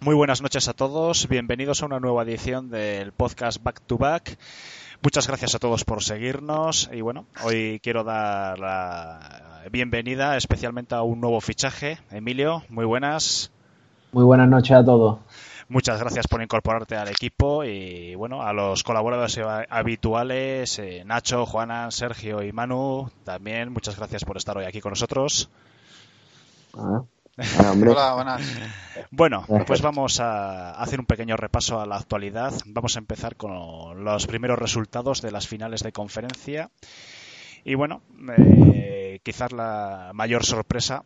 Muy buenas noches a todos, bienvenidos a una nueva edición del podcast Back to Back. Muchas gracias a todos por seguirnos y bueno, hoy quiero dar la bienvenida especialmente a un nuevo fichaje. Emilio, muy buenas. Muy buenas noches a todos. Muchas gracias por incorporarte al equipo y bueno, a los colaboradores habituales, eh, Nacho, Juana, Sergio y Manu, también muchas gracias por estar hoy aquí con nosotros. Ah, Hola, buenas. Bueno, pues vamos a hacer un pequeño repaso a la actualidad. Vamos a empezar con los primeros resultados de las finales de conferencia. Y bueno, eh, quizás la mayor sorpresa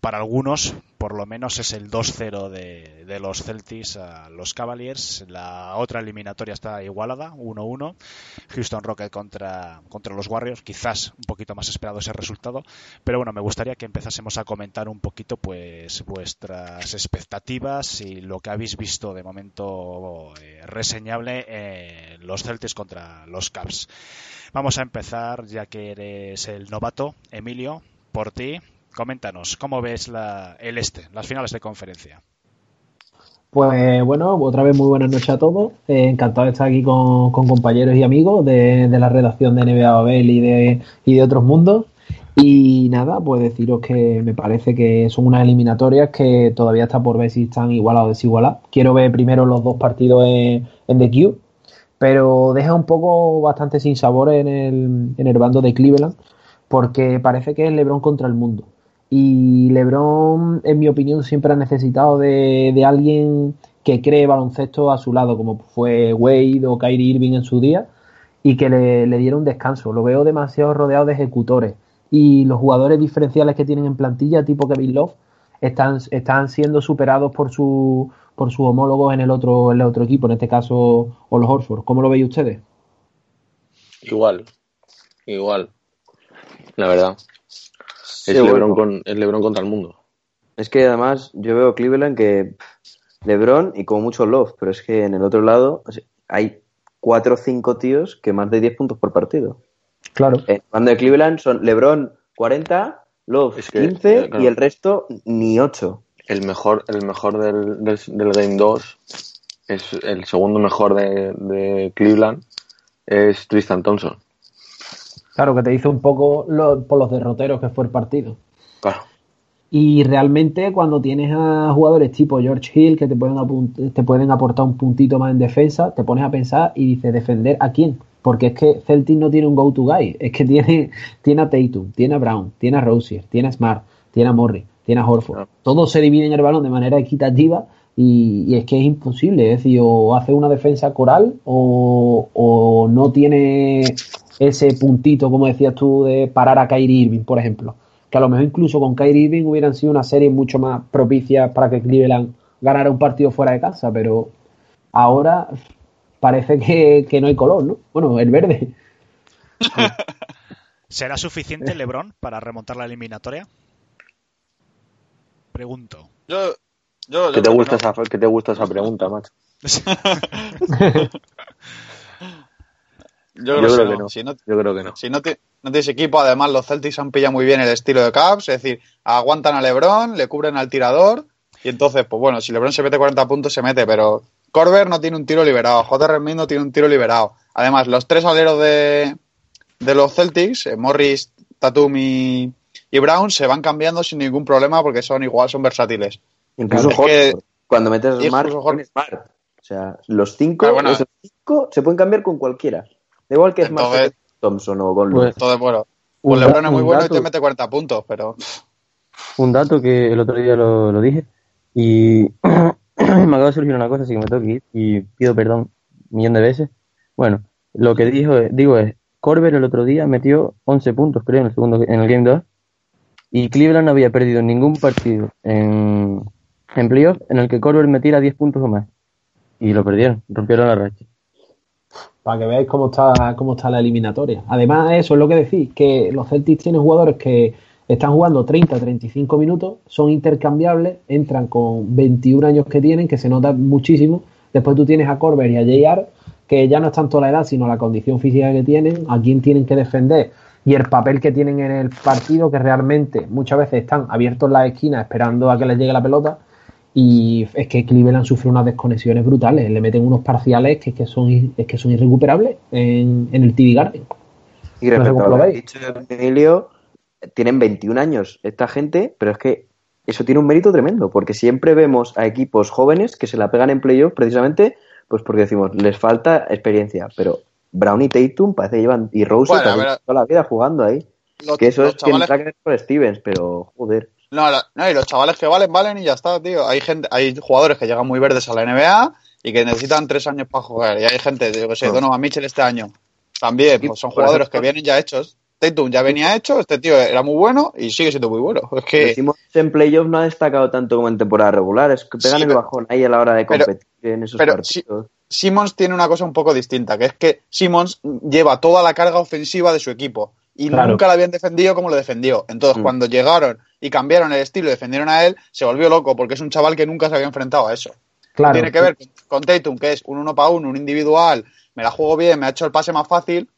para algunos, por lo menos, es el 2-0 de, de, los Celtics a los Cavaliers. La otra eliminatoria está igualada, 1-1. Houston Rocket contra, contra los Warriors. Quizás un poquito más esperado ese resultado. Pero bueno, me gustaría que empezásemos a comentar un poquito pues vuestras expectativas y lo que habéis visto de momento eh, reseñable en los Celtics contra los Cavs. Vamos a empezar, ya que eres el novato, Emilio, por ti. Coméntanos, ¿cómo ves la, el este, las finales de conferencia? Pues bueno, otra vez muy buenas noches a todos. Eh, encantado de estar aquí con, compañeros y amigos de, la redacción de NBA Babel y de, y de otros mundos. Y nada, pues deciros que me parece que son unas eliminatorias que todavía está por ver si están igualadas o desigualadas. Quiero ver primero los dos partidos en, en The Q, pero deja un poco bastante sin sabor en el, en el bando de Cleveland, porque parece que es LeBron contra el mundo. Y LeBron, en mi opinión, siempre ha necesitado de, alguien que cree baloncesto a su lado, como fue Wade o Kyrie Irving en su día, y que le, le diera un descanso. Lo veo demasiado rodeado de ejecutores. Y los jugadores diferenciales que tienen en plantilla, tipo Kevin Love, están, están siendo superados por su por sus homólogos en el otro en el otro equipo, en este caso o los Horford. ¿Cómo lo veis ustedes? Igual, igual, la verdad. Sí, es, Lebron con, es Lebron contra el mundo. Es que además yo veo Cleveland que Lebron y como mucho Love, pero es que en el otro lado hay cuatro o cinco tíos que más de 10 puntos por partido. Claro. El bando de Cleveland son Lebron 40, Love es que, 15 eh, claro. y el resto ni 8. El mejor, el mejor del, del, del Game 2 es el segundo mejor de, de Cleveland es Tristan Thompson. Claro, que te dice un poco lo, por los derroteros que fue el partido. Claro. Y realmente cuando tienes a jugadores tipo George Hill que te pueden, te pueden aportar un puntito más en defensa, te pones a pensar y dices, ¿defender a quién? Porque es que Celtic no tiene un go-to guy. Es que tiene, tiene a Tatum, tiene a Brown, tiene a Rosier, tiene a Smart, tiene a Morris, tiene a Horford. Claro. Todos se dividen el balón de manera equitativa y, y, es que es imposible. Es decir, o hace una defensa coral o, o no tiene ese puntito, como decías tú, de parar a Kyrie Irving, por ejemplo. Que a lo mejor incluso con Kyrie Irving hubieran sido una serie mucho más propicia para que Cleveland ganara un partido fuera de casa, pero ahora parece que, que no hay color, ¿no? Bueno, el verde. ¿Será suficiente LeBron para remontar la eliminatoria? Pregunto. Yo, yo, yo ¿Qué, te gusta no. esa, ¿Qué te gusta esa pregunta, macho? Yo creo, yo creo que, no. Si no. Yo creo que no. Si no, te, no tienes equipo, además los Celtics han pillado muy bien el estilo de Caps, es decir, aguantan a LeBron, le cubren al tirador y entonces, pues bueno, si LeBron se mete 40 puntos, se mete, pero Corber no tiene un tiro liberado, J.R. Smith no tiene un tiro liberado. Además, los tres aleros de, de los Celtics, eh, Morris, Tatum y, y, Brown, se van cambiando sin ningún problema porque son igual, son versátiles. Incluso es que, cuando metes Smart, Smart, o sea, los cinco, ah, bueno, los cinco se pueden cambiar con cualquiera. Da igual que es entonces, más Thompson o con pues, Entonces, bueno, pues LeBron es muy bueno dato, y te mete 40 puntos, pero. Un dato que el otro día lo, lo dije y me acaba de surgir una cosa, así que me tengo que ir y pido perdón un millón de veces. Bueno, lo que dijo, digo es: Corber el otro día metió 11 puntos, creo, en el, segundo, en el Game 2 y Cleveland no había perdido ningún partido en, en playoff en el que Corber metiera 10 puntos o más. Y lo perdieron, rompieron la racha. Para que veáis cómo está, cómo está la eliminatoria. Además, eso es lo que decís, que los Celtics tienen jugadores que están jugando 30, 35 minutos, son intercambiables, entran con 21 años que tienen, que se nota muchísimo. Después tú tienes a Corber y a JR, que ya no es tanto la edad, sino la condición física que tienen, a quién tienen que defender y el papel que tienen en el partido, que realmente muchas veces están abiertos en la esquina esperando a que les llegue la pelota. Y es que Cleveland sufre unas desconexiones brutales. Le meten unos parciales que, que son, es que son irrecuperables en, en el TD Garden. Y No sé respecto a lo que dicho Emilio, tienen 21 años esta gente, pero es que eso tiene un mérito tremendo, porque siempre vemos a equipos jóvenes que se la pegan en playoff precisamente pues porque decimos, les falta experiencia, pero Brown y Tatum parece que llevan, y Rose Bueno, toda la vida jugando ahí. Los, que eso es quien chavales, que por Stevens, pero joder. No, la- no, y los chavales que valen, valen y ya está, tío. Hay gente, hay jugadores que llegan muy verdes a la NBA y que necesitan tres años para jugar. Y hay gente, yo que sé, Ah. Donovan Mitchell este año. También, pues son jugadores que vienen ya hechos. Tatum ya venía hecho, este tío era muy bueno y sigue siendo muy bueno. Es que, Decimos en playoff no ha destacado tanto como en temporada regular, es que pegan Sí, el bajón ahí a la hora de pero- competir en esos pero partidos. Simmons tiene una cosa un poco distinta, que es que Simmons lleva toda la carga ofensiva de su equipo y Claro. nunca la habían defendido como lo defendió. Entonces, Mm. cuando llegaron y cambiaron el estilo y defendieron a él, se volvió loco porque es un chaval que nunca se había enfrentado a eso. Claro, Tiene que ver con, Tatum, que es un uno para uno, un individual, me la juego bien, me ha hecho el pase más fácil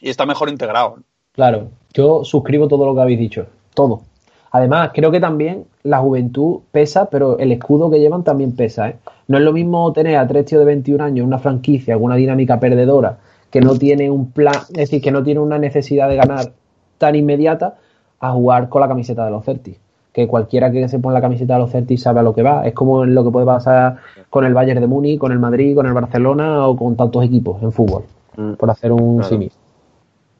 y está mejor integrado. Claro, yo suscribo todo lo que habéis dicho, todo. Además, creo que también la juventud pesa, pero el escudo que llevan también pesa. ¿eh? No es lo mismo tener a tres tíos de 21 años una franquicia con una dinámica perdedora que no tiene un plan, es decir, que no tiene una necesidad de ganar tan inmediata a jugar con la camiseta de los Celtics. Que cualquiera que se pone la camiseta de los Celtics sabe a lo que va. Es como lo que puede pasar con el Bayern de Múnich, con el Madrid, con el Barcelona o con tantos equipos en fútbol, Mm. por hacer un Claro. símil.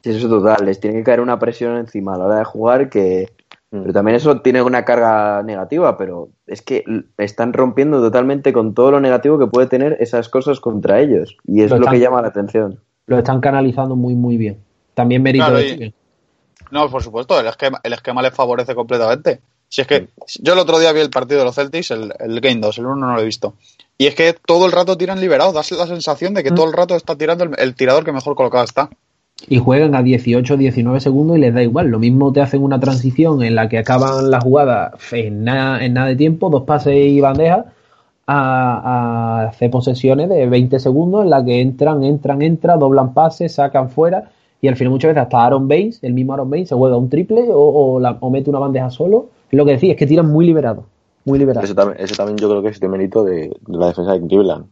Sí, eso es total, les tiene que caer una presión encima a la hora de jugar que... Mm. Pero también eso tiene una carga negativa, pero es que están rompiendo totalmente con todo lo negativo que puede tener esas cosas contra ellos. Y es Lo que llama la atención. Lo están canalizando muy, muy bien. También mérito Claro, de y-. No, por supuesto, el esquema, el esquema les favorece completamente. Si es que yo el otro día vi el partido de los Celtics, el, el Game 2, el 1 no lo he visto. Y es que todo el rato tiran liberados, das la sensación de que Mm. todo el rato está tirando el, el tirador que mejor colocado está. y juegan a 18, 19 segundos y les da igual. Lo mismo te hacen una transición en la que acaban la jugada en nada, en nada de tiempo, dos pases y bandejas, a, a hacer posesiones de 20 segundos en la que entran, entran, entran, doblan pases, sacan fuera y al final muchas veces hasta Aaron Baines, el mismo Aaron Baines, se juega un triple o, o, la- o mete una bandeja solo. Es lo que decía, es que tiran muy liberado, muy liberado. Eso también, eso también yo creo que es de mérito de, de la defensa de Cleveland.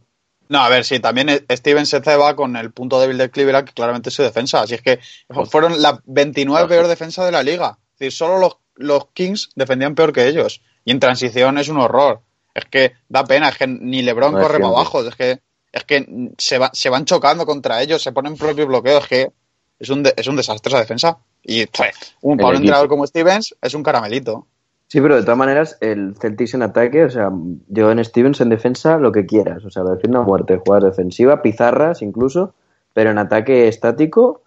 No, a ver, sí, también Steven se ceba con el punto débil de Cleveland, que claramente es su defensa. Así es que fueron la 29 peor defensa de la liga. Es decir, solo los, los Kings defendían peor que ellos. Y en transición es un horror. Es que da pena, es que ni LeBron No corre para abajo. Es que, es que se, va- se van chocando contra ellos, se ponen propios bloqueos. Es que es un, de- es un desastre esa defensa. Y pues, un, para un entrenador como Stevens es un caramelito. Sí, pero de todas maneras, el Celtics en ataque, o sea, yo en Stevens en defensa lo que quieras, o sea, defiende a muerte, jugar defensiva, pizarras incluso, pero en ataque estático,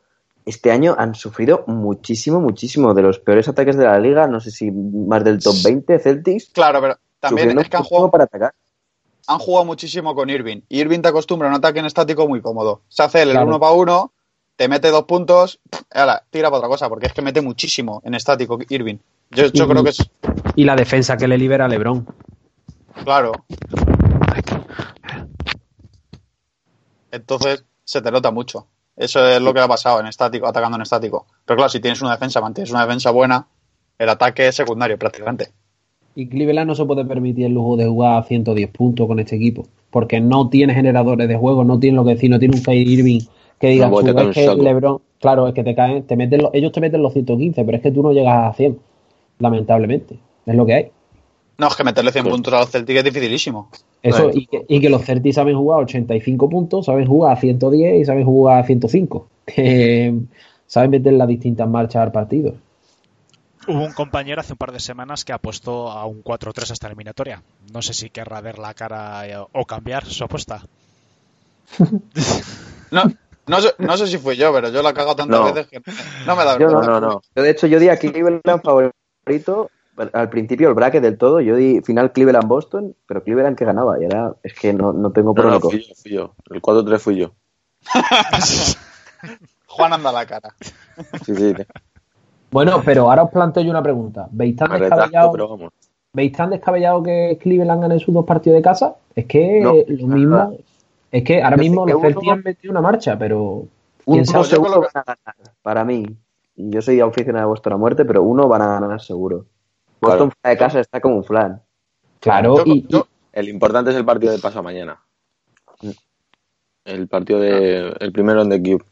este año han sufrido muchísimo, muchísimo, de los peores ataques de la liga, no sé si más del top 20 Celtics, Claro, pero también es que han jugado, para atacar. han jugado muchísimo con Irving. Y Irving te acostumbra a un ataque en estático muy cómodo. Se hace el Claro. uno para uno, te mete dos puntos, ala, tira para otra cosa, porque es que mete muchísimo en estático Irving. Yo, yo Y- creo que es, Y la defensa que le libera a LeBron. claro. Entonces se te nota mucho. Eso es lo que ha pasado en estático, atacando en estático. Pero claro, si tienes una defensa, mantienes una defensa buena, el ataque es secundario prácticamente. Y Cleveland no se puede permitir el lujo de jugar a 110 puntos con este equipo, porque no tiene generadores de juego, no tiene lo que decir, no tiene un Kyrie Irving que diga, No puede "Tú, tocar es que saco". LeBron, claro, es que te caen, te meten los- ellos te meten los 115, pero es que tú no llegas a 100, lamentablemente, es lo que hay. No, es que meterle 100 Pues- puntos a los Celtics es dificilísimo. Eso, y, que, y que los Celtics saben jugar a 85 puntos, saben jugar a 110 y saben jugar a 105. Eh, saben meter las distintas marchas al partido. Hubo un compañero hace un par de semanas que apostó a un 4-3 hasta eliminatoria. No sé si querrá ver la cara eh, o cambiar su apuesta. No, no, sé, no sé si fui yo, pero yo la cago tantas No. veces que no me da Yo no, vergüenza. no, no. Yo, de hecho, yo di a Cleveland favorito al principio el bracket del todo, yo di final Cleveland-Boston, pero Cleveland que ganaba, y ahora es que no, no tengo por No, no, fui yo, fui yo. El 4-3 fui yo. Juan anda a la cara. Sí, sí. Bueno, pero ahora os planteo yo una pregunta. ¿Veis tan Me descabellado. ¿veis tan descabellado que Cleveland gane sus dos partidos de casa? Es que No, lo mismo. Es que ahora Yo mismo que los uno- Celtics han metido una marcha, pero. Uno ¿Quién sabe? seguro van a ganar, para mí. Y yo soy aficionado a vuestra muerte, pero uno van a ganar seguro. Claro. Boston fuera de casa está como un flan. Claro, Yo- y, y- yo- El importante es el partido de paso mañana. El partido de. El primero en The Cube.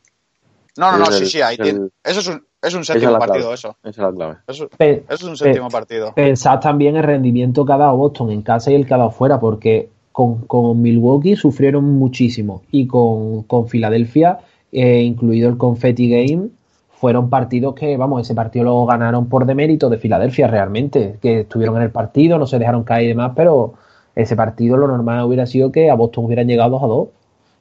No, no, no, sí, sí, ahí el- tiene- Eso es un, es un séptimo partido, clave. eso. Esa es la clave. Eso, pe- eso es un séptimo partido. pensad también el rendimiento que ha dado Boston en casa y el que ha dado fuera, porque con, con Milwaukee sufrieron muchísimo y con, con Filadelfia, eh, incluido el Confetti Game, fueron partidos que, vamos, ese partido lo ganaron por demérito de Filadelfia realmente, que estuvieron en el partido, no se dejaron caer y demás, pero ese partido lo normal hubiera sido que a Boston hubieran llegado 2 a 2.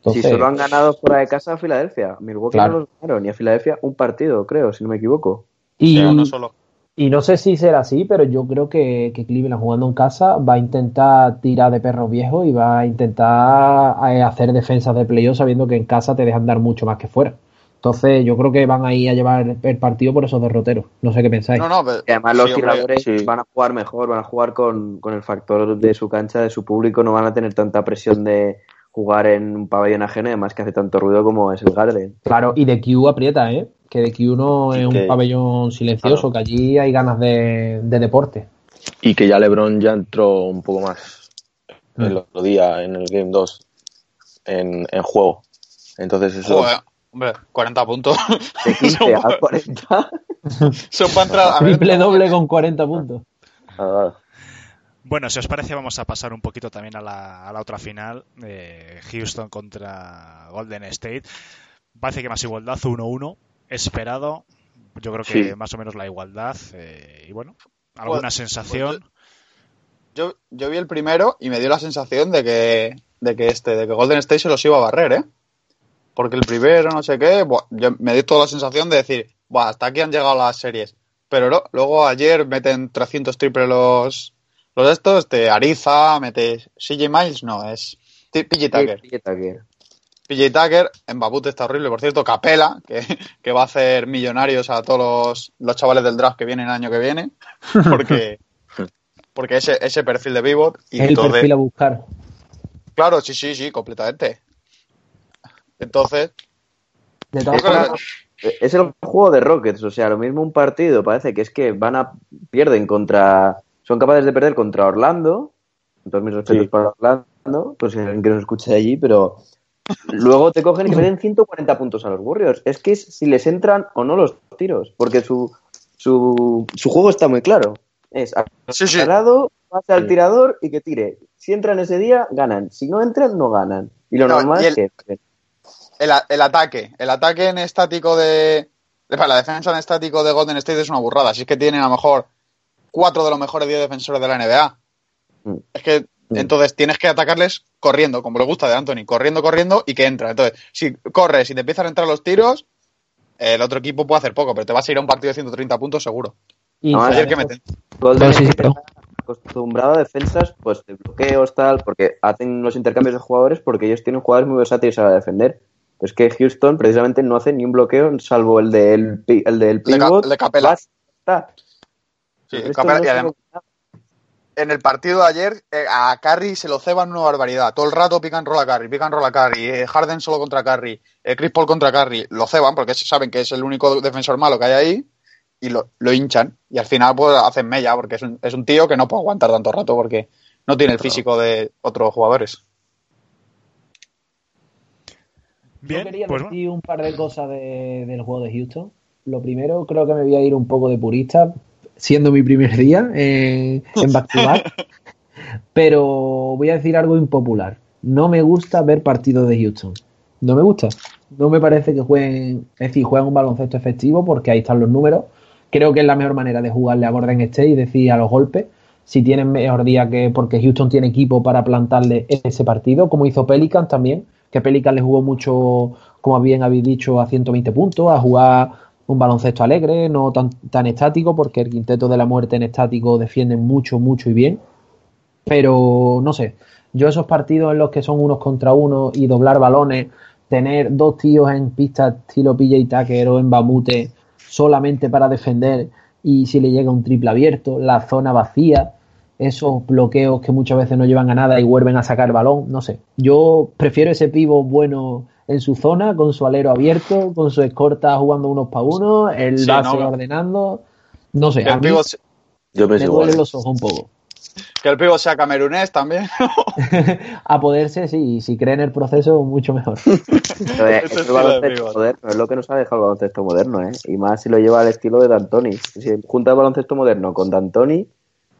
Entonces, si solo han ganado fuera de casa a Filadelfia. Milwaukee Claro. no los ganaron, y a Filadelfia un partido, creo, si no me equivoco. y, uno solo. Y no sé si será así, pero yo creo que, que Cleveland jugando en casa va a intentar tirar de perros viejos y va a intentar eh, hacer defensas de playoff sabiendo que en casa te dejan dar mucho más que fuera. Entonces yo creo que van ahí a llevar el partido por esos derroteros. No sé qué pensáis. No, no, pero- Y además los sí, tiradores sí. van a jugar mejor, van a jugar con, con el factor de su cancha, de su público, no van a tener tanta presión de jugar en un pabellón ajeno, además que hace tanto ruido como es el Garden. Claro, y de Q aprieta, ¿eh? Que de Q no es un pabellón silencioso, que allí hay ganas de, de deporte. Y que ya LeBron ya entró un poco más Mm. el otro día en el Game 2 en, en juego. Entonces eso. Joder, hombre, 40 puntos. De 15 a 40. Son para entrar Triple doble con 40 puntos. Ah, Bueno, si os parece, vamos a pasar un poquito también a la, a la otra final. eh, Houston contra Golden State. Parece que más igualdad, 1-1. Esperado. Yo creo que Sí. más o menos la igualdad. eh, y bueno, alguna Pues- sensación. Yo, yo vi el primero y me dio la sensación de que, de que este, de que Golden State se los iba a barrer, ¿eh? Porque el primero, no sé qué, buah, yo- me dio toda la sensación de decir, Buah, hasta aquí han llegado las series. Pero no, luego ayer meten 300 triples los, los estos, de Ariza, mete CJ Miles, no, es PJ Tucker. PJ Tucker. PJ Tucker, en Babut está horrible, por cierto, Capela, que, que va a hacer millonarios a todos los, los chavales del draft que vienen el año que viene, porque, porque ese, ese perfil de pivot y Es el perfil a buscar. claro, sí, sí, sí, completamente. Entonces, De todas formas, Es el juego de Rockets, o sea, lo mismo un partido, parece que es que van a pierden contra, son capaces de perder contra Orlando, con todos mis respetos Sí. para Orlando, pues si alguien que nos escuche de allí, pero luego te cogen y te meten 140 puntos a los Warriors. Es que es si les entran o no los tiros, porque su, su, su juego está muy claro. Es sí, sí, agarrado, pase al Sí. tirador y que tire. Si entran ese día, ganan. Si no entran, no ganan. Y lo No, normal y es que el, el ataque, el ataque en estático de, de- para la defensa en estático de Golden State es una burrada. Si es que tienen a lo mejor cuatro de los mejores 10 defensores de la NBA. Mm. Es que Mm. entonces tienes que atacarles corriendo, como le gusta de Anthony, corriendo, corriendo y que entra. Entonces, si corres y te empiezan a entrar los tiros, el otro equipo puede hacer poco, pero te vas a ir a un partido de 130 puntos seguro. y No, Ayer que meten. Golden acostumbrado a defensas pues de bloqueos tal porque hacen los intercambios de jugadores porque ellos tienen jugadores muy versátiles a defender pues que Houston precisamente no hace ni un bloqueo salvo el del el del Le ca- pivot le capela. basta. Sí, no y además, en el partido de ayer, eh, a Curry se lo ceban una barbaridad. Todo el rato pican roll a Curry, pican roll a Curry. eh, Harden solo contra Curry, eh, Chris Paul contra Curry. Lo ceban porque saben que es el único defensor malo que hay ahí y lo, lo hinchan. Y al final pues hacen mella porque es un, es un tío que no puede aguantar tanto rato porque no tiene el físico de otros jugadores. Yo Bien, quería pues bueno. decir un par de cosas de- del juego de Houston. Lo primero, creo que me voy a ir un poco de purista, siendo mi primer día en, en back to back. Pero voy a decir algo impopular. No me gusta ver partidos de Houston. No me gusta. No me parece que jueguen, es decir, juegan un baloncesto efectivo porque ahí están los números. Creo que es la mejor manera de jugarle a Golden State y decir a los golpes si tienen mejor día que porque Houston tiene equipo para plantarle ese partido, como hizo Pelican también, que Pelican le jugó mucho, como bien habéis dicho, a 120 puntos, a jugar un baloncesto alegre, no tan, tan estático, porque el quinteto de la muerte en estático defiende mucho, mucho y bien. Pero no sé, yo esos partidos en los que son unos contra uno y doblar balones, tener dos tíos en pista estilo PJ Tucker o en Bamute solamente para defender y si le llega un triple abierto, la zona vacía, esos bloqueos que muchas veces no llevan a nada y vuelven a sacar balón, no sé. Yo prefiero ese pivo bueno en su zona, con su alero abierto, con su escorta jugando unos para uno, el Sí, base no, ordenando. No sé, a mí pivo, Yo me duelen igual. los ojos un poco. que el pivo sea camerunés también. a poderse, sí, y si cree en el proceso, mucho mejor. Pero es, el baloncesto moderno, es lo que nos ha dejado el baloncesto moderno, ¿eh? Y más si lo lleva al estilo de D'Antoni. Si junta el baloncesto moderno con D'Antoni,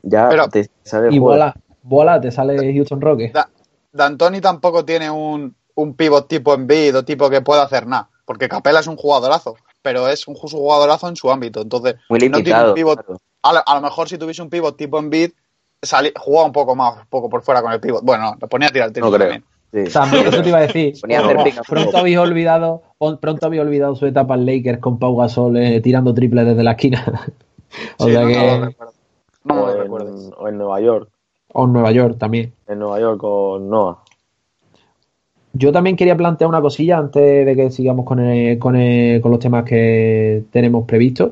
ya Pero- te sale el Y bola, bola, te sale Houston Rockets. Da- D'Antoni tampoco tiene un, un pivot tipo Embiid o tipo que pueda hacer nada. Porque Capela es un jugadorazo, pero es un ju- jugadorazo en su ámbito. Entonces, Muy no tiene limitado. un pivot. claro. A, lo- a lo mejor si tuviese un pivot tipo Embiid, jugaba un poco más, un poco por fuera con el pivot. Bueno, lo ponía a tirar el tiro No creo. también. Sí. También, eso te iba a decir. Ponía a hacer pick and pronto pop. habéis olvidado, pronto habéis olvidado su etapa en Lakers con Pau Gasol eh, tirando triples desde la esquina. o Sí, sea no, que, no lo recuerdo. No me o, en, o en Nueva York. o en Nueva York también. En Nueva York con Noah. Yo también quería plantear una cosilla antes de que sigamos con, el- con, el- con los temas que tenemos previstos.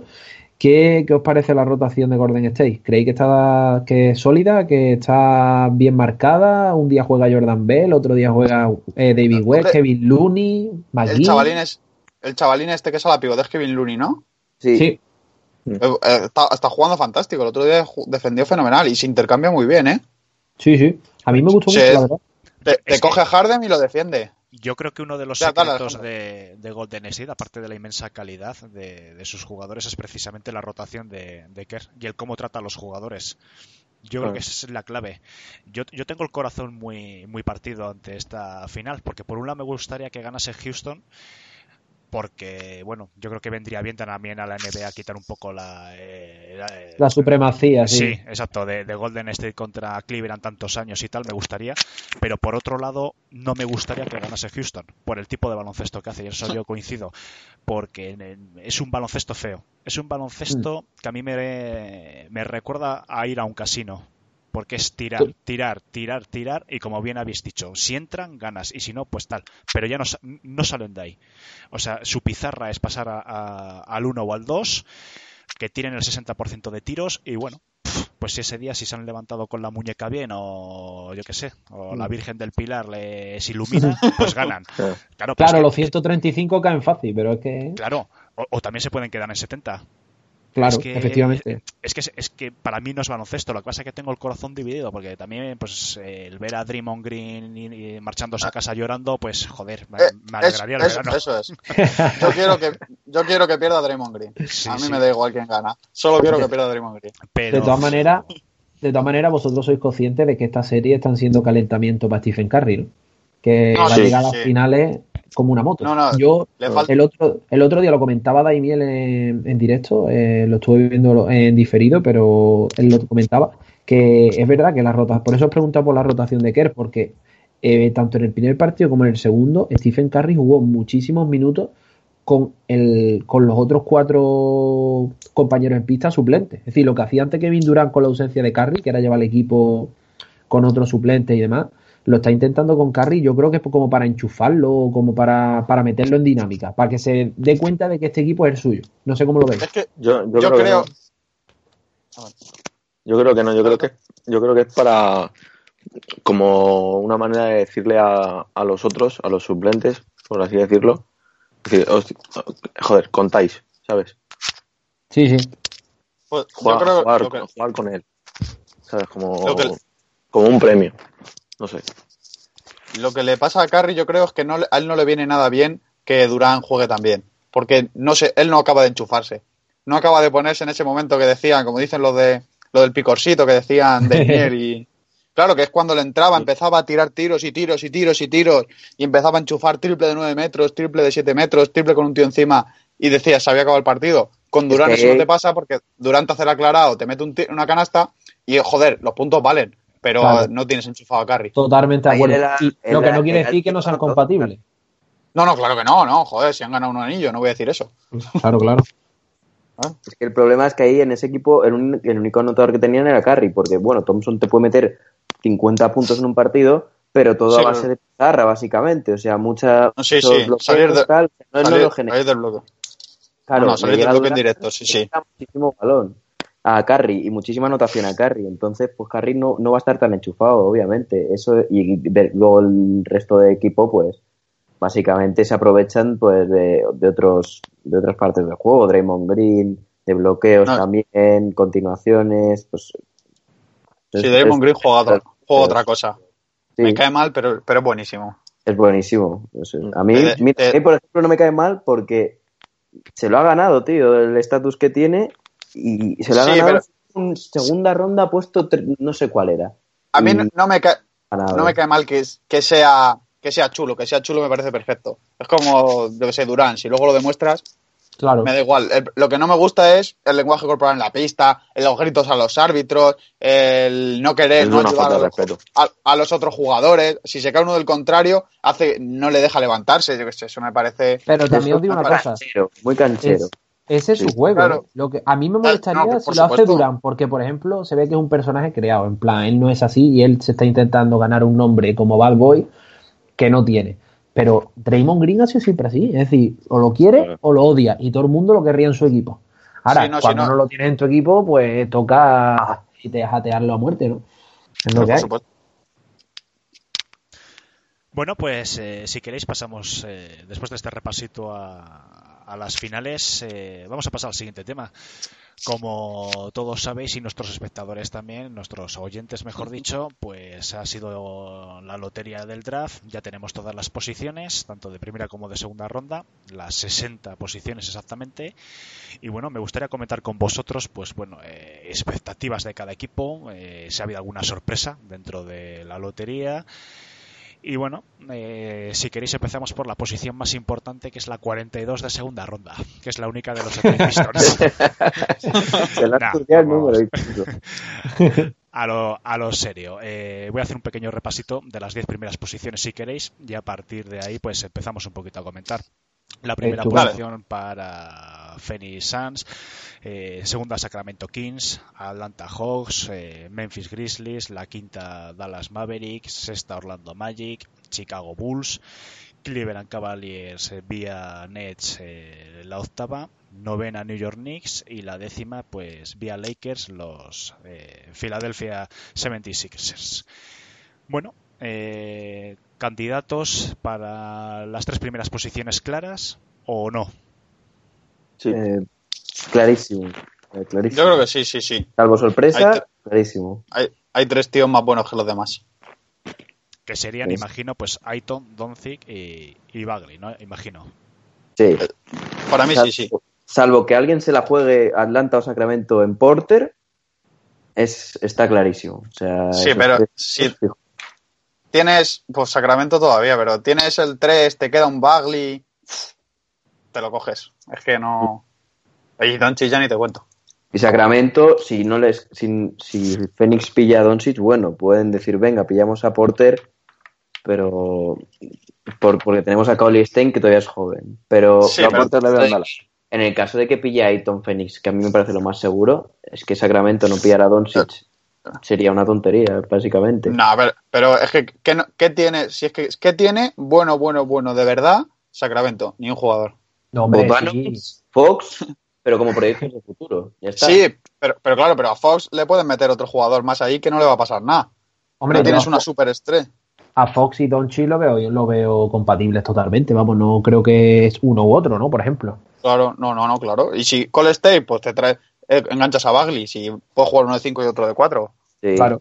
¿Qué, qué os parece la rotación de Golden State? ¿Creéis que está que es sólida, que está bien marcada? Un día juega Jordan Bell, otro día juega eh, David West, Kevin Looney, El McGee. chavalín, es, el chavalín este que es a la pivot es Kevin Looney, ¿no? Sí. Sí, Eh, eh, está, está jugando fantástico. El otro día defendió fenomenal y se intercambia muy bien, ¿eh? sí, sí. A mí me gustó Sí. mucho, la verdad. Te, coge a Harden y lo defiende. Yo creo que uno de los Ya, secretos de, de Golden State, aparte de la inmensa calidad de, de sus jugadores, es precisamente la rotación de, de Kerr y el cómo trata a los jugadores. Yo creo Ah. que esa es la clave. Yo, yo tengo el corazón muy, muy partido ante esta final, porque por un lado me gustaría que ganase Houston, porque, bueno, yo creo que vendría bien también a la NBA quitar un poco la... eh, la- La supremacía, sí. Sí, exacto, de, de Golden State contra Cleveland tantos años y tal, me gustaría, pero por otro lado, no me gustaría que ganase Houston, por el tipo de baloncesto que hace, y eso yo coincido, porque es un baloncesto feo, es un baloncesto que a mí me, me recuerda a ir a un casino, porque es tirar, tirar, tirar, tirar, y como bien habéis dicho, si entran, ganas, y si no, pues tal, pero ya no, no salen de ahí. O sea, su pizarra es pasar a- a- al 1 o al 2, que tienen el 60% de tiros y bueno, pues si ese día si se han levantado con la muñeca bien o yo qué sé, o la Virgen del Pilar les ilumina, pues ganan. Claro. Claro, pues Claro, que- los 135 caen fácil, pero es que, claro, o, o también se pueden quedar en 70. Claro, es que- efectivamente. Es que, es que para mí no es baloncesto, lo que pasa es que tengo el corazón dividido, porque también pues el ver a Draymond Green y, y marchándose a casa llorando, pues joder, me, Eh, me alegraría el es- verano. eso es. Yo quiero que, yo quiero que pierda Draymond Green. Sí, a mí sí. me da igual quién gana. Solo quiero que pierda Draymond Green. Pero, De todas maneras, de todas maneras, vosotros sois conscientes de que esta serie están siendo calentamiento para Stephen Curry, ¿no? Que No, va sí, a llegar a las sí. finales como una moto. No, no, Yo el otro el otro día lo comentaba Daimiel en, en directo, eh, lo estuve viendo en diferido, pero él lo comentaba que es verdad que la rota, por eso os preguntaba por la rotación de Kerr, porque eh, tanto en el primer partido como en el segundo, Stephen Curry jugó muchísimos minutos con el con los otros cuatro compañeros en pista suplentes. Es decir, lo que hacía antes Kevin Durant con la ausencia de Curry, que era llevar el equipo con otros suplentes y demás, lo está intentando con Curry, yo creo que es como para enchufarlo, como para, para meterlo en dinámica, para que se dé cuenta de que este equipo es el suyo. No sé cómo lo veis. Es que Yo, yo, yo creo, creo. Que no. Yo creo que no. Yo creo que, yo creo que es para como una manera de decirle a, a los otros, a los suplentes, por así decirlo. Es decir, "Hosti- joder, contáis, ¿sabes? Sí, sí. pues, yo Jugar, creo jugar, lo que- jugar con él. ¿Sabes? Como, como un premio. No sé. Lo que le pasa a Curry, yo creo, es que no, a él no le viene nada bien que Durán juegue también. Porque no sé, él no acaba de enchufarse. No acaba de ponerse en ese momento que decían, como dicen los de lo del picorcito que decían de y. Claro, que es cuando le entraba, empezaba a tirar tiros y tiros y tiros y tiros, y empezaba a enchufar triple de 9 metros, triple de 7 metros, triple con un tío encima, y decía, se había acabado el partido. Con Durán que- eso no te pasa porque Durán te hace el aclarado, te mete un una canasta, y joder, los puntos valen, pero Claro. no tienes enchufado a Curry. Totalmente de acuerdo. era- Y lo que no quiere decir que no sean ¿no? compatibles. No, no, claro que no, no, joder, si han ganado un anillo, no voy a decir eso. Claro, claro. Es que el problema es que ahí en ese equipo el, un- el único anotador que tenían era Curry, porque bueno, Thompson te puede meter 50 puntos en un partido, pero todo Sí, a base de pizarra, básicamente. O sea, mucha. Sí, sí, bloqueos, salir de- tal, no, no salir, salir del bloque. Claro, no, le salir del bloque en directo, sí, sí. muchísimo balón a Curry y muchísima anotación a Curry. Entonces, pues Curry no, no va a estar tan enchufado, obviamente. Eso y de- luego el resto de equipo, pues básicamente se aprovechan pues de, de otros de otras partes del juego, Draymond Green, de bloqueos No. también, continuaciones, pues Sí, Draymond Green juega, otra- juega otra cosa. sí, Me cae mal, pero, pero es buenísimo. es buenísimo. Sea, a mí, a mí, por ejemplo, no me cae mal porque se lo ha ganado, tío, el estatus que tiene y se lo ha Sí, ganado pero- en segunda ronda, ha puesto no sé cuál era. A mí Y no, no me cae, no me cae mal que, es- que sea que sea chulo, que sea chulo me parece perfecto. Es como, yo que sé, Durán, si luego lo demuestras, Claro. me da igual. El- lo que no me gusta es el lenguaje corporal en la pista, los gritos a los árbitros, el no querer, Es no ayudar falta a de los, respeto. a, a los otros jugadores. Si se cae uno del contrario, hace no le deja levantarse. Yo que sé, eso me parece... Pero también os digo una cosa. Canchero, muy canchero. Es- ese es su juego. claro. ¿eh? Lo que, a mí me Ah, molestaría no, si lo hace. Durán, porque, por ejemplo, se ve que es un personaje creado. En plan, él no es así y él se está intentando ganar un nombre como Bad Boy que no tiene. Pero Draymond Green ha sido siempre así. Es decir, o lo quiere Claro. o lo odia. Y todo el mundo lo querría en su equipo. Ahora, Sí, no, sí, cuando no. no. lo tienes en tu equipo, pues toca y te jatearlo a muerte, ¿no? Es lo que hay. Bueno, pues eh, si queréis pasamos, eh, después de este repasito a, a las finales, eh, vamos a pasar al siguiente tema. Como todos sabéis y nuestros espectadores también, nuestros oyentes mejor dicho, pues ha sido la lotería del draft. Ya tenemos todas las posiciones, tanto de primera como de segunda ronda, las 60 posiciones exactamente. Y bueno, me gustaría comentar con vosotros, pues bueno, eh, expectativas de cada equipo, eh, si ha habido alguna sorpresa dentro de la lotería. Y bueno, eh, si queréis empezamos por la posición más importante, que es la 42 de segunda ronda, que es la única de los Pistons. Se le ha Nah, el número. A lo, a lo serio. Eh, voy a hacer un pequeño repasito de las 10 primeras posiciones si queréis y a partir de ahí pues empezamos un poquito a comentar. La primera posición para Phoenix Suns, eh, segunda Sacramento Kings, Atlanta Hawks, eh, Memphis Grizzlies, la quinta Dallas Mavericks, sexta Orlando Magic, Chicago Bulls, Cleveland Cavaliers eh, vía Nets la octava, novena New York Knicks y la décima pues vía Lakers los Philadelphia 76ers. Bueno, eh, candidatos para las tres primeras posiciones claras o no. Sí. Eh, clarísimo. eh, clarísimo. Yo creo que sí, sí, sí. Salvo sorpresa, Hay clarísimo. Hay, hay tres tíos más buenos que los demás. Que serían, imagino, pues Aiton, Doncic y, y Bagley, ¿no? Imagino. Sí. Para mí Salvo, sí, sí. salvo que alguien se la juegue Atlanta o Sacramento en Porter, es, está clarísimo. O sea, Sí, pero es- es. Tienes, pues Sacramento todavía, pero tienes el 3, te queda un Bagley, te lo coges. Es que no. Y Doncic ya ni te cuento. Y Sacramento, si no les, si, si Phoenix pilla a Doncic, bueno, pueden decir, venga, pillamos a Porter, pero por, porque tenemos a Cowley Stein que todavía es joven. Pero, Sí, Porter le en el caso de que pille a Ayton Phoenix, que a mí me parece lo más seguro, es que Sacramento no pillara a Doncic. Sería una tontería, básicamente. No, a ver, pero es que, ¿qué, no- qué tiene? Si es que, ¿qué tiene bueno, bueno, bueno de verdad Sacramento? Ni un jugador. No, hombre, Bogdanovic, sí. Fox, pero como proyectos de futuro. Ya está. Sí, pero, pero claro, pero a Fox le pueden meter otro jugador más ahí que no le va a pasar nada. Hombre, no tienes una a, Fo- superestrella. a Fox y Donchi lo veo, lo veo compatibles totalmente. Vamos, no creo que es uno u otro, ¿no? Por ejemplo. Claro, no, no, no, claro. Y si Cole State, pues te trae, enganchas a Bagley. Si puedes jugar uno de 5 y otro de 4. Sí. Claro.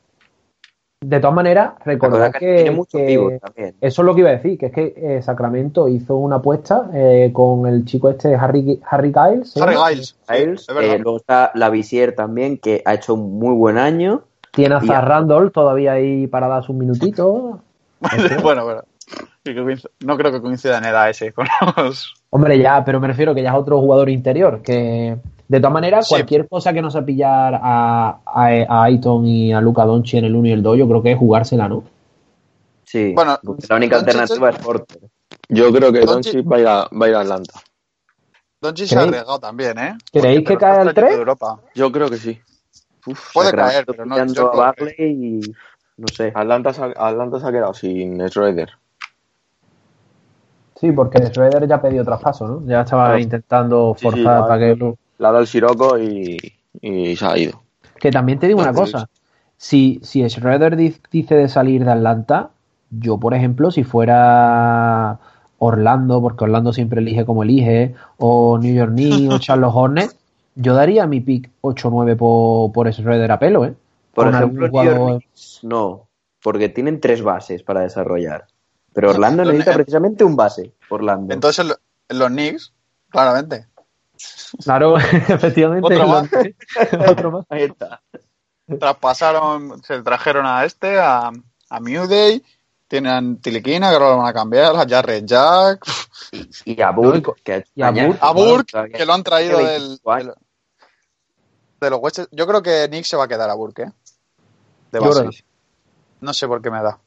De todas maneras, recordad que, tiene mucho que- eso es lo que iba a decir, que es que eh, Sacramento hizo una apuesta eh, con el chico este Harry, Harry Giles. ¿se Harry? Giles. sí, Giles, es verdad. eh, luego está la Visier también, que ha hecho un muy buen año. Tiene a Randolph todavía ahí para dar sus minutitos. bueno, coinc- no creo que coincida en edad ese con los... Hombre, ya, pero me refiero que ya es otro jugador interior. Que de todas maneras, Sí. cualquier cosa que no sea pillar a, a, a Aiton y a Luca Doncic en el 1 y el 2, yo creo que es jugársela, ¿no? Sí, Bueno, la única alternativa es Porter. Yo creo que Doncic- Doncic va a ir a, va a ir a Atlanta. Doncic se ha arriesgado también, ¿eh? ¿Creéis que cae al está equipo 3? de Europa. Yo creo que sí. Uf, Puede caer, pero no, yo a creo Bagley y no sé. Atlanta, se ha- Atlanta se ha quedado sin Schroeder. Sí, porque Schroeder ya pidió traspaso, ¿no? Ya estaba intentando Sí, sí, forzar va- para que Le ha dado el Siroco y, y se ha ido. Que también te digo una cosa. Si, si Schroeder di- dice de salir de Atlanta, yo, por ejemplo, si fuera Orlando, porque Orlando siempre elige como elige, o New York Knicks o Charlotte Hornets, yo daría mi pick 8-9 por, por Schroeder a pelo, ¿eh? Por Con ejemplo, algún New York jugador- Knicks, no, porque tienen tres bases para desarrollar. Pero Orlando necesita precisamente un base. Orlando. Entonces, en lo- en los Knicks, claramente. Claro, efectivamente. Otro más. Otro más. Ahí está. Traspasaron, se trajeron a este, a, a Mewday, tienen Tiliquina, que ahora lo van a cambiar, a Jarrett Jack, Y a Burke, que y a Burke, a Burke, todavía. que lo han traído del, 25 años. del- de los West. Yo creo que Nick se va a quedar a Burke, ¿eh? De base. No sé por qué me da.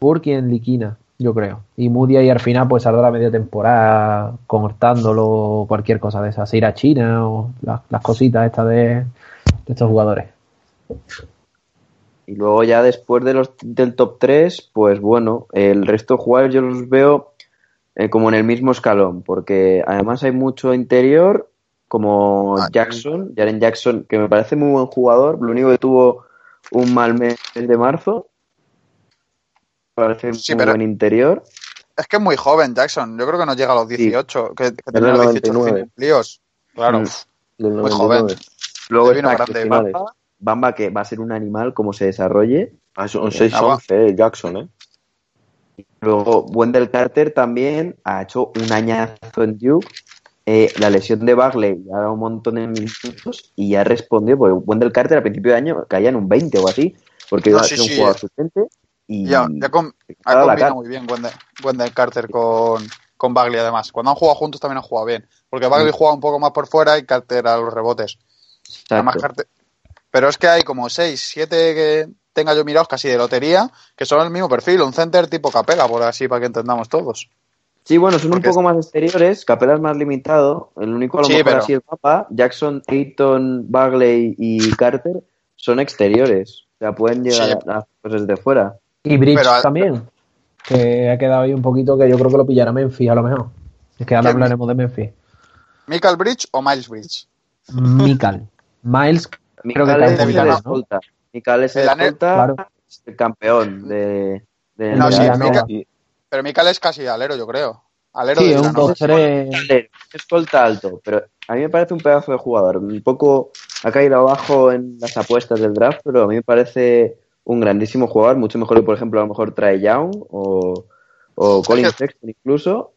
Burke y en Liquina, yo creo. Y Moody ahí al final pues saldrá media temporada cortándolo o cualquier cosa de esas. Ir a China o las, las cositas estas de, de estos jugadores. Y luego ya después de los del top 3, pues bueno, el resto de jugadores yo los veo eh, como en el mismo escalón, porque además hay mucho interior, como Ah, Jackson, Jaren Jackson, que me parece muy buen jugador, lo único que tuvo un mal mes de marzo, parece Sí, muy pero- buen interior. Es que es muy joven, Jackson. Yo creo que no llega a los 18, que, que tenía del los 18 99. recién cumplidos. Claro. Mm. Del Muy 99. Luego está grande. Bamba, Bamba, que va a ser un animal como se desarrolle. Ah, son Ah, va. 6-11 Jackson, ¿eh? Luego, Wendell Carter también ha hecho un añazo en Duke. Eh, la lesión de Bagley ya ha dado un montón de minutos y ya respondió, porque Wendell Carter a principio de año caía en un 20 o así, porque No, iba a sí, ser un sí. jugador suplente y Ya, ya com- ha combinado muy bien Wendell, Wendell Carter con, con Bagley, además. Cuando han jugado juntos también han jugado bien. Porque Bagley jugaba un poco más por fuera y Carter a los rebotes. Además, Exacto. Carter- Pero es que hay como 6, 7 que tenga yo mirados casi de lotería, que son el mismo perfil, un center tipo capela, por así, para que entendamos todos. Sí, bueno, son Porque un poco más exteriores, Capela es más limitado, el único a lo Sí, mejor pero- así el mapa, Jackson, Ayton, Bagley y Carter son exteriores, o sea, pueden llegar Sí. a las cosas de fuera. Y Bridge Pero- también. Que ha quedado ahí un poquito que yo creo que lo pillará Memphis a lo mejor. Es que ahora hablaremos de Memphis. ¿Michael Bridge o Miles Bridge? Mikal. Miles, creo que es el escolta. Mikal es el escolta, el campeón de, de No, sí, Pero Michael es casi alero, yo creo. Alero Sí, de un Villanova. 2-3. Alero, escolta alto, pero a mí me parece un pedazo de jugador. Un poco ha caído abajo en las apuestas del draft, pero a mí me parece un grandísimo jugador, mucho mejor que, por ejemplo, a lo mejor Trae Young o, o Colin que- Sexton incluso.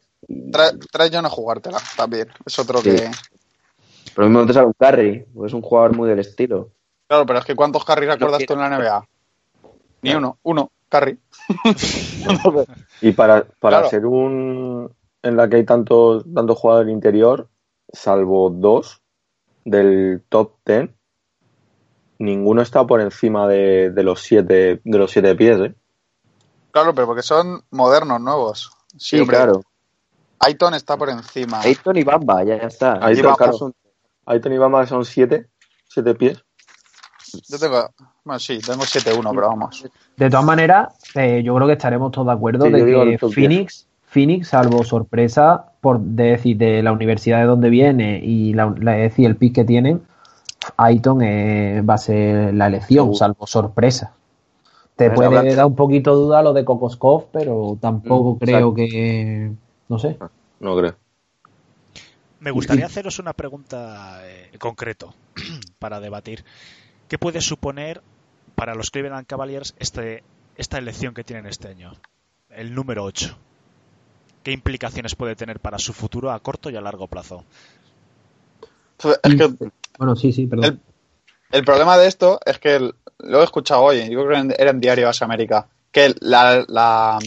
Trae, trae yo no jugártela también. Es otro Sí. que. Pero a mí me gusta un porque es un jugador muy del estilo. Claro, pero es que ¿cuántos carry recuerdas quiero- tú en la NBA? Ni uno, uno, carry. Y para, para Claro. ser un en la que hay tantos, tantos jugadores interior, salvo dos del top 10, ninguno está por encima de, de los siete de los siete pies, ¿eh? Claro, pero porque son modernos, nuevos. Sí, claro. Aiton está por encima. Ayton y Bamba, ya, ya está. Y Bamba claro. son- Ahí tenéis más son siete, siete pies. Yo tengo. Bueno, sí, tengo 7-1, pero vamos. De todas maneras, eh, yo creo que estaremos todos de acuerdo Sí, de que Phoenix, Phoenix, salvo sorpresa, por de decir, de la universidad de donde viene y la, decir, el pick que tienen, Aiton eh, va a ser la elección, salvo sorpresa. Te Bueno, puede hablando- dar un poquito de duda lo de Kokoskov, pero tampoco Mm, creo exacto. que. No sé. No creo. Me gustaría haceros una pregunta eh, concreto para debatir. ¿Qué puede suponer para los Cleveland Cavaliers este, esta elección que tienen este año? El número 8. ¿Qué implicaciones puede tener para su futuro a corto y a largo plazo? Es que Bueno, sí, sí, perdón. El- el problema de esto es que lo he escuchado hoy, yo creo que era en Diario Base América, que la, la-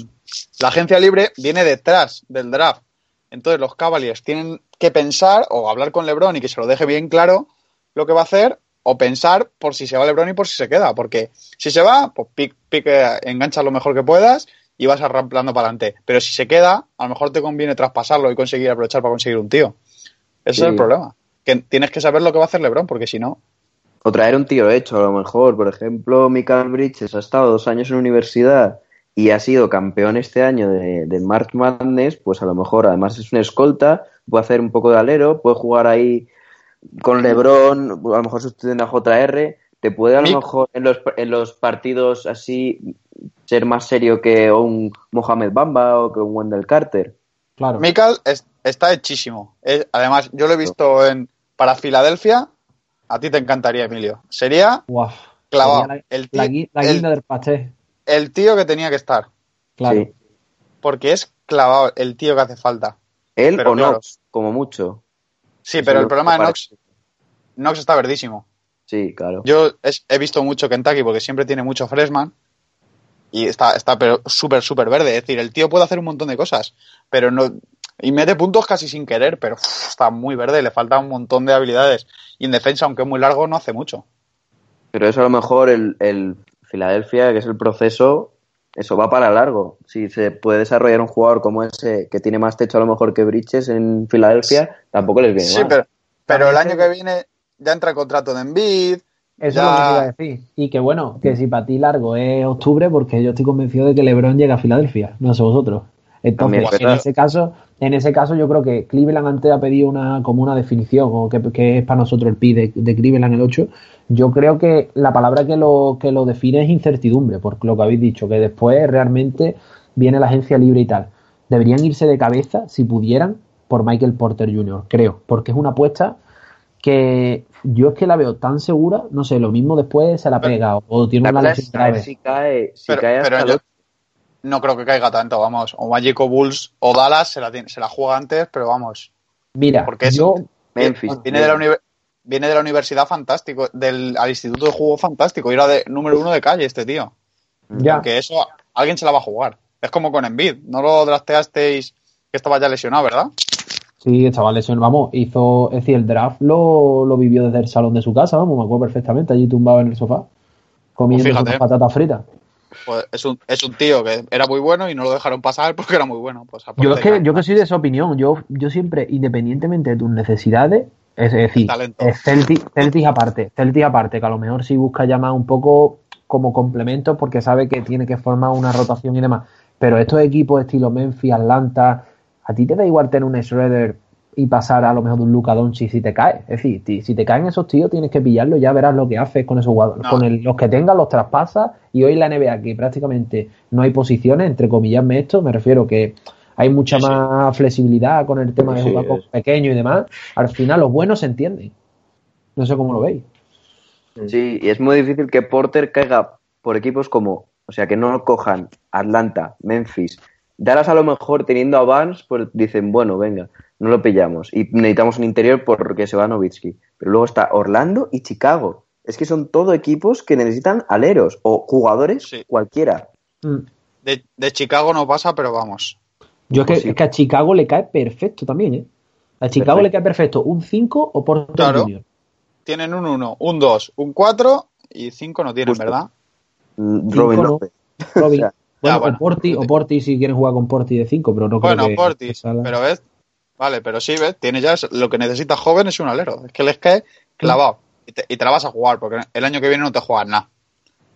la agencia libre viene detrás del draft. Entonces los Cavaliers tienen que pensar o hablar con LeBron y que se lo deje bien claro lo que va a hacer o pensar por si se va LeBron y por si se queda. Porque si se va, pues pick, pick, eh, engancha lo mejor que puedas y vas arramplando para adelante. Pero si se queda, a lo mejor te conviene traspasarlo y conseguir aprovechar para conseguir un tío. Ese Sí. es el problema. Que tienes que saber lo que va a hacer LeBron, porque si no. O traer un tío hecho, a lo mejor. Por ejemplo, Michael Bridges ha estado dos años en universidad y ha sido campeón este año de, del March Madness, pues a lo mejor, además es un escolta, puede hacer un poco de alero, puede jugar ahí con LeBron, a lo mejor sustituyendo a JR, te puede a lo mejor en los, en los partidos así ser más serio que un Mohamed Bamba o que un Wendell Carter. Claro. Mikal es- está hechísimo. Es- además, yo lo he visto en para Filadelfia. A ti te encantaría, Emilio. Sería Guau. clavado. Sería La, El, la ti- gui- la el- guinda del pastel. el tío que tenía que estar. Claro. Sí. Porque es clavado el tío que hace falta. Él Pero o claro. Knox, como mucho. Sí, pero el problema de Knox, parece. Knox está verdísimo. Sí, claro. Yo es- he visto mucho Kentucky porque siempre tiene mucho freshman y está, está pero súper, súper verde. Es decir, el tío puede hacer un montón de cosas, pero no. Y mete puntos casi sin querer, pero uf, está muy verde, le falta un montón de habilidades. Y en defensa, aunque es muy largo, no hace mucho. Pero eso a lo mejor el, el Filadelfia, que es el proceso, eso va para largo. Si se puede desarrollar un jugador como ese, que tiene más techo a lo mejor que Bridges en Filadelfia, tampoco les viene Sí, mal. pero, pero el año que viene ya entra el contrato de Embiid. Eso Ya- es lo que te iba a decir. Y que bueno, que si para ti largo es octubre, porque yo estoy convencido de que LeBron llega a Filadelfia, no sé vosotros. Entonces, es en ese caso, en ese caso yo creo que Cleveland antes ha pedido una como una definición, o que, que es para nosotros el pi de, de Cleveland el 8. Yo creo que la palabra que lo, que lo define es incertidumbre, por lo que habéis dicho, que después realmente viene la agencia libre y tal. Deberían irse de cabeza, si pudieran, por Michael Porter Jr., creo, porque es una apuesta que yo es que la veo tan segura, no sé, lo mismo después se la pega o tiene una lesión grave. si cae, si Pero- cae pero hasta yo- el No creo que caiga tanto, vamos. O Magic o Bulls o Dallas se la, se la juega antes, pero vamos. Mira, Porque es- yo Memphis. Viene de la, viene de la universidad fantástico, del al instituto de juego fantástico. Y era de número uno de calle este tío. ya, Que eso alguien se la va a jugar. Es como con Embiid. No lo drafteasteis que estaba ya lesionado, ¿verdad? sí, estaba lesionado, vamos, hizo, es decir, el draft lo, lo vivió desde el salón de su casa, vamos, me acuerdo perfectamente, allí tumbado en el sofá, comiendo Pues patatas fritas. Pues es un, es un tío que era muy bueno y no lo dejaron pasar porque era muy bueno. Pues Yo es que, yo que soy de esa opinión, yo, yo siempre, independientemente de tus necesidades, es decir, Celtic, Celtic aparte, Celtic aparte, que a lo mejor sí busca llamar un poco como complemento porque sabe que tiene que formar una rotación y demás. Pero estos equipos estilo Memphis, Atlanta, a ti te da igual tener un Schroeder y pasar a lo mejor de un Luka Doncic si te cae. Es decir, ti- si te caen esos tíos tienes que pillarlo, ya verás lo que haces con esos jugadores. No. Con el- los que tengas los traspasas y hoy en la NBA que prácticamente no hay posiciones, entre comillasme esto, me refiero que hay mucha Sí, sí. más flexibilidad con el tema de Sí, jugar con pequeños y demás. Al final los buenos se entienden. No sé cómo lo veis. Sí, y es muy difícil que Porter caiga por equipos como, o sea, que no cojan Atlanta, Memphis. Dallas a lo mejor teniendo a Vance, pues dicen, bueno, venga, no lo pillamos. Y necesitamos un interior porque se va Novitsky. Pero luego está Orlando y Chicago. Es que son todo equipos que necesitan aleros o jugadores Sí. cualquiera. Mm. De, de Chicago no pasa, pero vamos. Yo es que, Posible. es que a Chicago le cae perfecto también, ¿eh? A Chicago Perfecto. le cae perfecto un 5 o Porter Claro. Junior. Tienen un 1, un 2, un 4 y 5 no tienen, Justo. ¿verdad? Mm, Cinco Robin no. López. Robin. O sea, bueno, ya, bueno. o Porti, o Porti si quieren jugar con Porti de 5, pero no creo Bueno, que Portis, Sala- pero ves, vale, pero sí, ves, tiene ya lo que necesita joven es un alero. Es que les cae clavado. Y te, y te la vas a jugar, porque el año que viene no te juegas nada,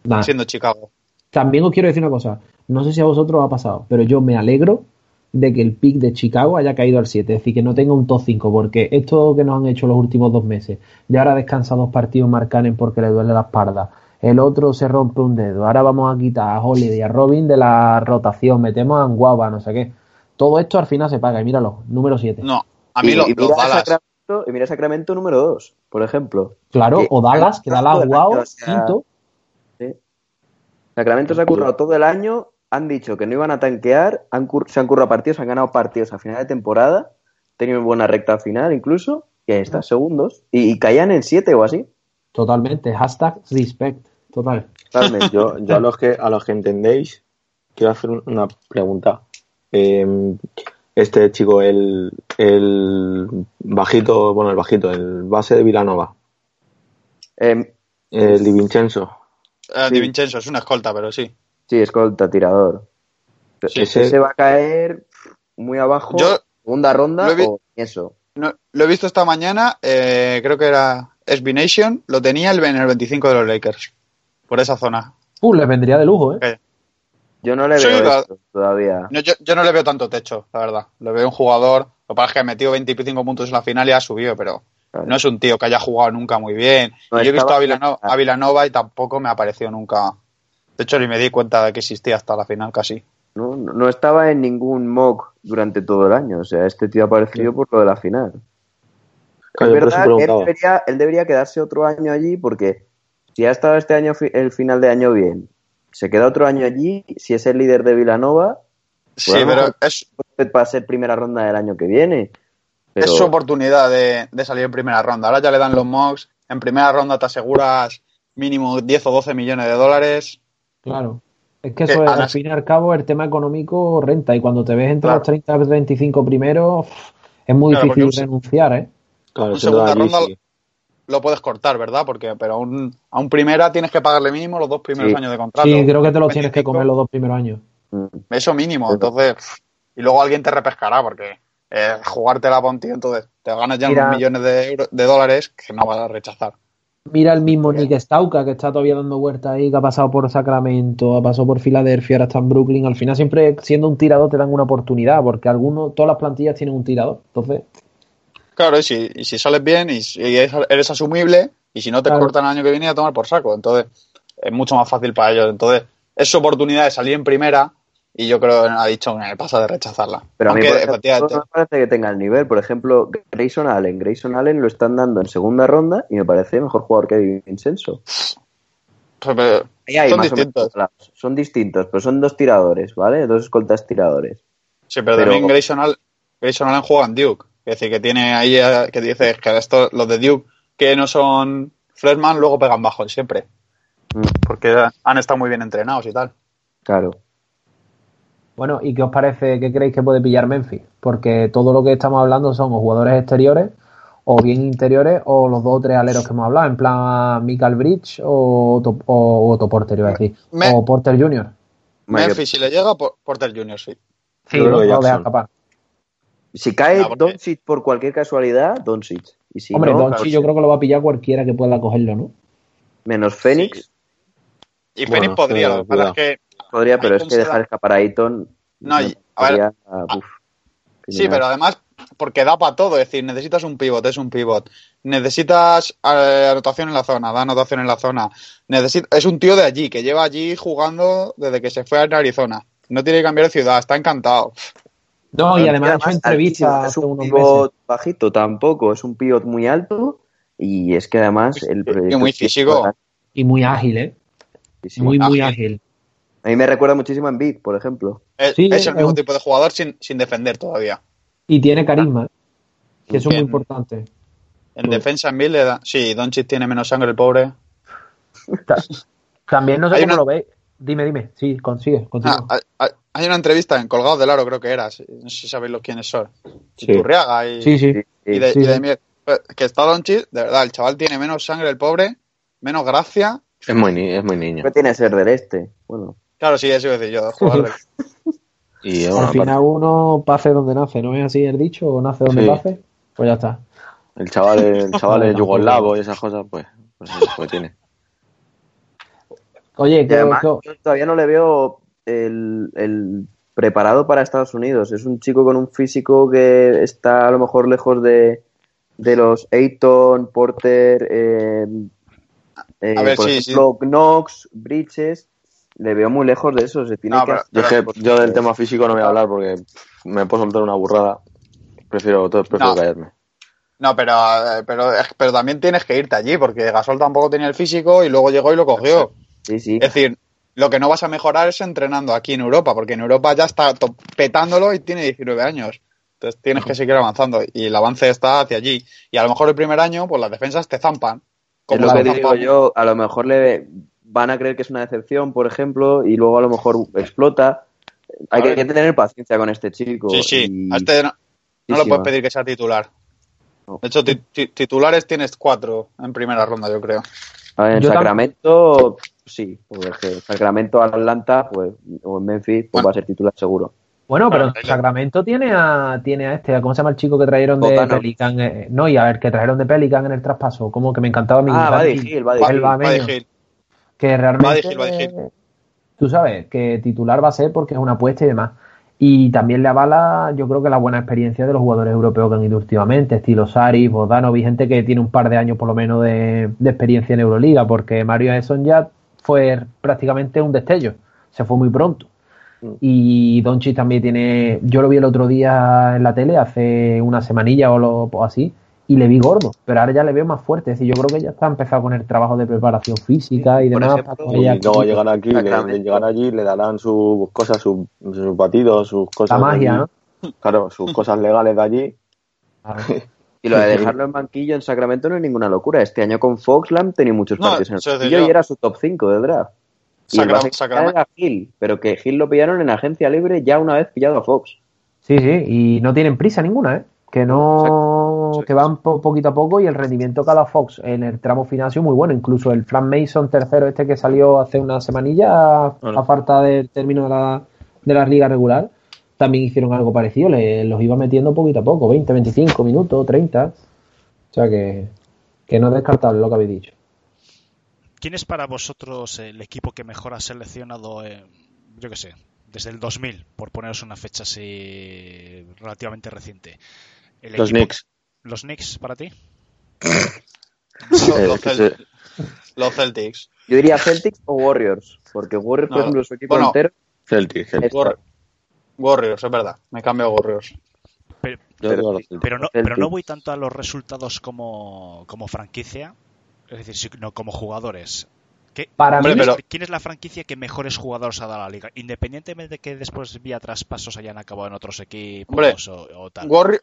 Nah. siendo Chicago. También os quiero decir una cosa. No sé si a vosotros os ha pasado, pero yo me alegro de que el pick de Chicago haya caído al 7. Es decir, que no tenga un top 5, porque esto que nos han hecho los últimos dos meses, de ahora descansa dos partidos Marcanen porque le duele la espalda, el otro se rompe un dedo, ahora vamos a quitar a Holiday y a Robin de la rotación, metemos a Anguaba, no sé qué. Todo esto al final se paga, y míralo, número 7. No, a mí y, lo- y los mira Dallas, Sacramento, y mira Sacramento número 2, por ejemplo. Claro, que- o Dallas, que Dallas, wow, año, o sea, quinto. Sacramento se ha currado todo el año, han dicho que no iban a tanquear, han se han currado partidos, han ganado partidos a final de temporada, tenido buena recta final incluso, y ahí está, segundos, y, y caían en 7 o así. Totalmente. Hashtag respect. Total. Totalmente. Yo, yo a los que a los que entendéis, quiero hacer una pregunta. Eh, este chico, el, el bajito, bueno, el bajito, el base de Vilanova, Eh, el Di Vincenzo. eh, sí. Di Vincenzo es una escolta, pero sí. sí, escolta, tirador. Sí. ese, Ese- va a caer muy abajo, Yo segunda ronda lo he vi- o eso. No, lo he visto esta mañana, eh, creo que era SB Nation, lo tenía el, en el 25 de los Lakers, por esa zona. Uh, les vendría de lujo, ¿eh? Yo no le Sí, veo la- esto todavía. no, yo, yo no le veo tanto techo, la verdad. Le veo un jugador, lo que pasa es que ha metido 25 puntos en la final y ha subido, pero Claro. no es un tío que haya jugado nunca muy bien. No, y yo he visto a Villanova, a Villanova y tampoco me ha parecido nunca. De hecho, ni me di cuenta de que existía hasta la final casi. No, no estaba en ningún mock durante todo el año. O sea, este tío ha aparecido por lo de la final. Claro, es verdad que él debería, él debería quedarse otro año allí porque si ha estado este año el final de año bien, se queda otro año allí, si es el líder de Villanova, Sí, pero es, va a ser primera ronda del año que viene. Pero, es su oportunidad de, de salir en primera ronda. Ahora ya le dan los mocks. En primera ronda te aseguras mínimo 10 o 12 millones de dólares. Claro. Es que Que eso es, al las- fin y al cabo, el tema económico renta. Y cuando te ves entre Claro. los 30 y 35 primeros, es muy Claro, difícil un- renunciar, ¿eh? Claro, segunda allí, ronda sí. Lo puedes cortar, ¿verdad? Porque pero a un, a un primera tienes que pagarle mínimo los dos primeros Sí. años de contrato. Sí, creo que te los tienes que 25, comer los dos primeros años. mm, Eso mínimo. Entonces, y luego alguien te repescará porque eh, jugártela por un tío, entonces te ganas ya Mira. unos millones de, euros- de dólares que no vas a rechazar. Mira el mismo Nick Stauka, que está todavía dando vueltas ahí, que ha pasado por Sacramento, ha pasado por Filadelfia, ahora está en Brooklyn. Al final, siempre siendo un tirador, te dan una oportunidad, porque algunos, todas las plantillas tienen un tirador. Entonces, Claro, y si, y si sales bien y, eres, asumible, y si no te Claro. cortan el año que viene a tomar por saco. Entonces, es mucho más fácil para ellos. Entonces, es su oportunidad de salir en primera, y yo creo que ha dicho que pasa de rechazarla. Pero a mí, Aunque, ejemplo, efectivamente, no me parece que tenga el nivel. Por ejemplo, Grayson Allen. Grayson Allen lo están dando en segunda ronda y me parece mejor jugador que Vincenzo. pues, pero- Ahí hay Son más o menos distintos. lados. Son distintos, pero son dos tiradores, ¿vale? Dos escoltas tiradores. Sí, pero, Pero- también Grayson, Al- Grayson Allen juega en Duke. Es decir, que tiene ahí eh, que dices que esto, los de Duke que no son freshman luego pegan bajo siempre. Mm, Porque han estado muy bien entrenados y tal. claro. bueno, ¿y qué os parece, qué creéis que puede pillar Memphis? Porque todo lo que estamos hablando son o jugadores exteriores, o bien interiores, o los dos o tres aleros que hemos hablado, en plan Michael Bridge o o Porter, iba a decir, Me- o Porter Jr. Memphis, si le llega, por- Porter Jr., sí. Sí, no lo deja Jackson. escapar. Si cae Ah, porque- Doncic por cualquier casualidad, Doncic. Y si Hombre, no, Doncic claro, yo creo que lo va a pillar cualquiera que pueda cogerlo, ¿no? menos Phoenix, Y Bueno, Phoenix podría, lo es que podría, pero es que dejar da. escapar a Ayton. No, y- a ver, podría, uf, Sí, pero además, porque da para todo, es decir, necesitas un pivot, es un pivot. Necesitas eh, anotación en la zona, da anotación en la zona. Necesita, es un tío de allí, que lleva allí jugando desde que se fue a Arizona. No tiene que cambiar de ciudad, está encantado. No, y Y además ha hecho entrevistas es un unos pivot meses. bajito tampoco, es un pivot muy alto y es que además el y muy físico. Y muy ágil, ¿eh? Sí, sí. Muy, muy ágil. ágil. A mí me recuerda muchísimo a Embiid, por ejemplo. Es, Sí, es es el mismo un- tipo de jugador sin, sin defender todavía. Y tiene carisma, que eso es muy importante. En Sí. defensa en mil le da. Sí, Doncic tiene menos sangre, el pobre. Ta- También no sé Hay cómo una- lo veis. Dime, dime. Sí, consigue, continúa. Ah, hay, una entrevista en Colgados del Aro, creo que era. No sé si sabéis los quiénes son. Sí. Turriaga y, sí, sí. Sí, y de, sí, y de sí. Mier. Pues, Que está Doncic, de verdad, el chaval tiene menos sangre, el pobre, menos gracia. Es muy, ni- es muy niño. ¿Qué tiene que ser del este? Bueno, Claro, sí, eso iba a decir yo. jugar de- Y Al final parte- uno pase donde nace, ¿no es así el dicho? ¿O nace donde Sí. nace? Pues ya está. el chaval, el chaval es yugoslavo y esas cosas, pues, pues, sí, pues tiene. Oye, que, además que- yo todavía no le veo el, el preparado para Estados Unidos. Es un chico con un físico que está a lo mejor lejos de, de los Ayton, Porter, eh, eh, A ver, por sí, ejemplo, Knox, Bridges. Le veo muy lejos de eso. Se tiene No, que pero- Yo, es que yo del tema físico no voy a hablar porque me puedo soltar una burrada. Prefiero, prefiero No. callarme. No, pero, eh, pero, pero también tienes que irte allí, porque Gasol tampoco tenía el físico y luego llegó y lo cogió. Sí, sí. Es decir, lo que no vas a mejorar es entrenando aquí en Europa, porque en Europa ya está petándolo y tiene 19 años. Entonces tienes que seguir avanzando y el avance está hacia allí. Y a lo mejor el primer año, pues las defensas te zampan. Es lo que digo yo, a lo mejor le van a creer que es una decepción, por ejemplo, y luego a lo mejor explota. Hay que, hay tener paciencia con este chico. Sí, sí. y- A este no, no le puedes pedir que sea titular. No. De hecho, ti- ti- titulares tienes cuatro en primera ronda, yo creo. A ver, en Yo Sacramento, sí, porque es que Sacramento, Atlanta, pues, o en Memphis, pues Bueno. va a ser titular seguro. Bueno, pero Sacramento tiene a, tiene a este, ¿cómo se llama el chico que trajeron de. Pelican? Eh, no, y a ver, que trajeron de Pelican en el traspaso, como que me encantaba mi Ah, Buddy el Hill. bameño, Buddy Hill. que realmente, Hill. tú sabes, que titular va a ser porque es una apuesta y demás. Y también le avala, yo creo que la buena experiencia de los jugadores europeos que han ido últimamente, estilo Sari, Bogdanovic, gente que tiene un par de años por lo menos de, de experiencia en Euroliga, porque Mario Eson ya fue prácticamente un destello, se fue muy pronto. Y Doncic también tiene, yo lo vi el otro día en la tele, hace una semanilla o, lo, o así, y le vi gordo, pero ahora ya le veo más fuerte. Es decir, yo creo que ya está empezado con el trabajo de preparación física y demás. ejemplo, para que Y luego llegan aquí, le, llegan allí, le darán sus cosas, sus, sus batidos, sus la cosas. de magia. ¿no? Claro, sus cosas legales de allí. Claro. Y lo de dejarlo en banquillo en Sacramento no es ninguna locura. Este año con Foxland tenía muchos No, partidos en el banquillo y era su top 5 de draft. Y el Sacra- base Sacramento. era Hill, pero que Hill lo pillaron en agencia libre ya una vez pillado a Fox. Sí, sí, y no tienen prisa ninguna, ¿eh? Que no, que van po- poquito a poco y el rendimiento cada Fox en el tramo final ha sido muy bueno. Incluso el Frank Mason tercero este que salió hace una semanilla a, Bueno. a falta del término de la, de la liga regular, también hicieron algo parecido. Le, los iba metiendo poquito a poco, 20, 25 minutos, 30. O sea que, que no es descartable lo que habéis dicho. ¿Quién es para vosotros el equipo que mejor ha seleccionado, eh, yo qué sé, desde el 2000, por poneros una fecha así relativamente reciente? El Los equipo- Knicks. ¿Los Knicks para ti? Los, Eh, los que Cel- los Celtics. Yo diría Celtics o Warriors, porque Warriors, por ejemplo, su equipo bueno, entero Celtic, Celtic. Es War- Warriors, es verdad. Me cambio a Warriors. Pero, no, pero no voy tanto a los resultados como, como franquicia, es decir, sino como jugadores. ¿Qué- Para mí, pero- ¿Quién es la franquicia que mejores jugadores ha dado a la liga? Independientemente de que después vía traspasos hayan acabado en otros equipos Hombre, o, o tal. Warri-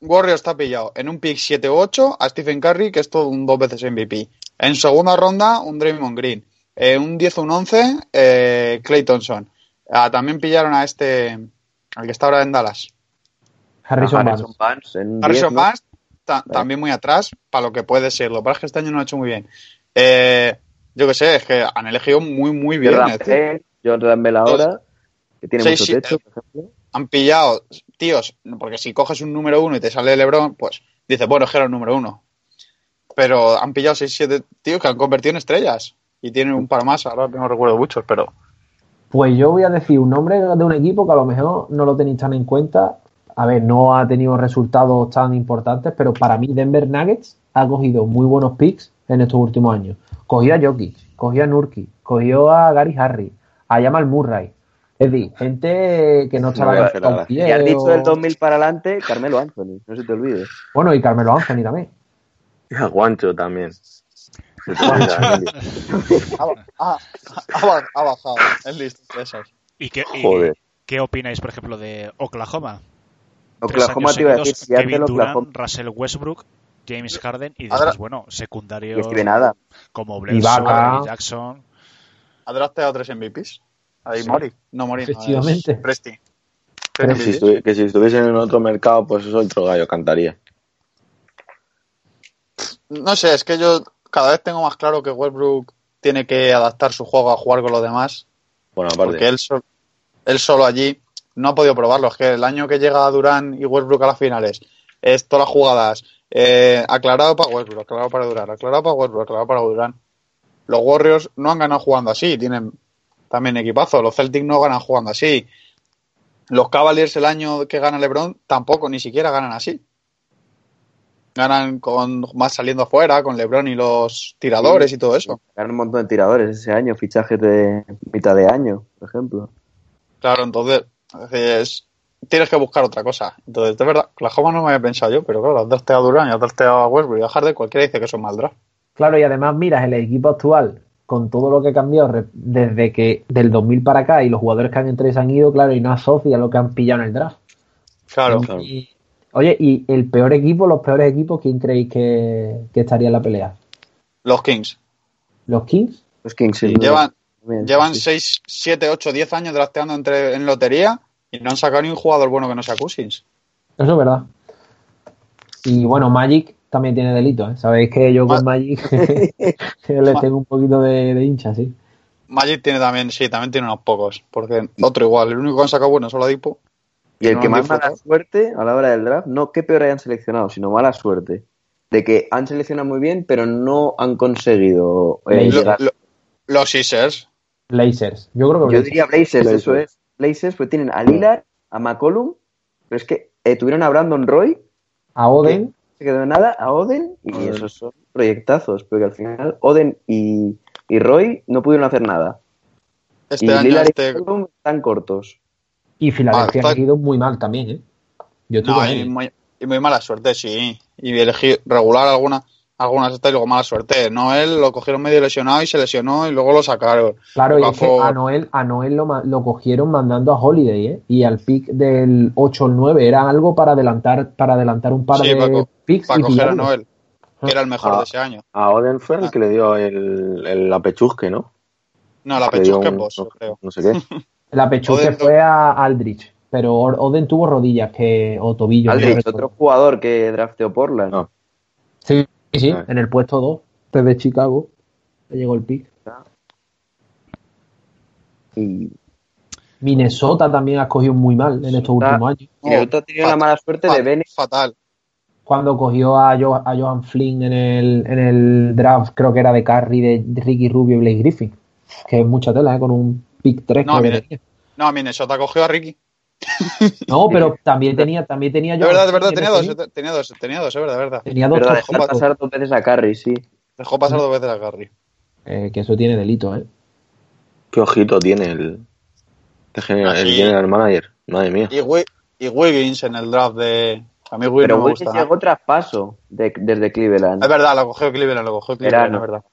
Warriors está pillado en un pick 7-8 a Stephen Curry, que es todo un dos veces MVP. En segunda ronda, un Draymond Green. Eh, un 10-11, eh, Clay Thompson. Ah, también pillaron a este, al que está ahora en Dallas. Harrison a Harrison Barnes. Harrison 10, ¿no? Barnes, ta- también muy atrás, para lo que puede ser. Lo que pasa es que este año no lo ha hecho muy bien. Eh, yo que sé, es que han elegido muy, muy bien. Bell, Jordan Bell ahora, que tiene Sí, mucho techo, eh, por ejemplo. han pillado, tíos, porque si coges un número uno y te sale LeBron, pues dices, bueno, es que era el número uno. Pero han pillado 6-7 tíos que han convertido en estrellas. Y tienen un par más, ahora no recuerdo muchos, pero Pues yo voy a decir un nombre de un equipo que a lo mejor no lo tenéis tan en cuenta. A ver, no ha tenido resultados tan importantes, pero para mí Denver Nuggets ha cogido muy buenos picks en estos últimos años. Cogió a Jokic, cogió a Nurkic, cogió a Gary Harris, a Jamal Murray. Es decir, gente que no estaba en hacer top nada. 10 Y has dicho del 2000 para adelante, Carmelo Anthony, no se te olvide. Bueno, y Carmelo Anthony también. Y a Guancho también. Ha, ha- ha- bajado el listo de esos. ¿Y qué, y Joder. qué opináis, por ejemplo, de Oklahoma? Oklahoma te iba a decir, si Kevin Durant, Oklahoma Russell Westbrook, James Harden y después, bueno, secundarios Adams. como Bledsoe. Jackson. Ha drafteado tres MVPs. Ahí Sí. Mori. No Mori, no, Efectivamente. es Presti. Pero Si que si estuviesen en otro mercado, pues eso otro gallo cantaría. No sé, es que yo cada vez tengo más claro que Westbrook tiene que adaptar su juego a jugar con los demás. Bueno, aparte. Porque él, sol- él solo allí no ha podido probarlo. Es que el año que llega Durán y Westbrook a las finales es todas las jugadas eh, aclarado para Westbrook, aclarado para Durán, aclarado para Westbrook, aclarado para Durán. Los Warriors no han ganado jugando así, tienen también equipazo. Los Celtics no ganan jugando así. Los Cavaliers el año que gana LeBron tampoco, ni siquiera ganan así. Ganan con más saliendo afuera, con LeBron y los tiradores y todo eso. Sacaron un montón de tiradores ese año, fichajes de mitad de año, por ejemplo. Claro, entonces es- tienes que buscar otra cosa. Entonces, de verdad, Oklahoma no me había pensado yo, pero claro, has drafteado a Durán y has drafteado a Westbrook y a Harden, cualquiera dice que son mal draft. Claro, y además miras el equipo actual con todo lo que ha cambiado desde que del 2000 para acá y los jugadores que han entrado y se han ido, claro, y no asocia lo que han pillado en el draft. Claro. Claro. Y- oye, y el peor equipo, los peores equipos, ¿quién creéis que, que estaría en la pelea? Los Kings. ¿Los Kings? Los Kings Sí. Llevan, Bien, llevan sí. 6, 7, 8, 10 años drafteando entre, en lotería y no han sacado ni un jugador bueno que no sea Cousins. Eso es verdad. Y bueno, Magic también tiene delito, ¿eh? Sabéis que yo con Ma- Magic le tengo un poquito de, de hincha, sí. Magic tiene también, sí, también tiene unos pocos, porque otro igual, el único que han sacado bueno es Oladipo Y el No que más mala suerte a la hora del draft, no que peor hayan seleccionado, sino mala suerte. De que han seleccionado muy bien, pero no han conseguido eh, Lo- Lo- llegar. lo- los Sixers. Blazers. Yo creo que Yo diría Blazers, Blazers. eso es. Blazers, pues tienen a Lillard, a McCollum, pero es que eh, tuvieron a Brandon Roy, A Oden. se quedó en nada, a Oden, y Oden. esos son proyectazos, porque al final Oden y, y Roy no pudieron hacer nada. Este y año Lillard este... y McCollum están cortos. Y Filadelfia Ah, ha ido muy mal también, ¿eh? Yo estoy No, con y muy, y muy mala suerte, sí. Y elegí regular alguna, algunas estas y luego mala suerte. Noel lo cogieron medio lesionado y se lesionó y luego lo sacaron. Claro, y es que a Noel, a Noel lo, lo cogieron mandando a Holiday, ¿eh? Y al pick del 8 o el 9 era algo para adelantar, para adelantar un par Sí, de para picks Para y coger a. Noel, que era el mejor Ah. de ese año. A Oden fue el que le dio el, el apechusque, ¿no? No, la pechusque un- no, creo. no sé qué. La pechuque Oden- fue a Aldrich, pero Oden tuvo rodillas que, o tobillos. no Aldrich, recuerdo. otro jugador que drafteó Portland. No. Sí, sí, Ah. en el puesto 2, desde Chicago, le llegó el pick. Y Minnesota también ha cogido muy mal en estos últimos años. Minnesota ha tenido la mala suerte de Fa- Bennett. Fatal. Cuando cogió a, Jo- a Johan Flynn en el, en el draft, creo que era de Curry, de, de Ricky Rubio y Blake Griffin. Que es mucha tela, ¿eh? Con un pick 3. No, mire. No, Minnesota cogió a Ricky. No, pero también tenía, también tenía De Johan verdad, de verdad, tenía en dos, tenía dos, tenía dos, es verdad, es verdad. Tenía dos cinco. pasar dos veces a Curry, sí. Dejó pasar dos veces a Curry. Eh, que eso tiene delito, ¿eh? Qué ojito tiene el, el, general, el general manager. Madre mía. Y, y Wiggins en el draft de... A mí Wiggins Pero no me Wiggins gusta llegó traspaso de- desde Cleveland. Es verdad, lo cogió Cleveland, lo cogió Cleveland, Verano. es verdad.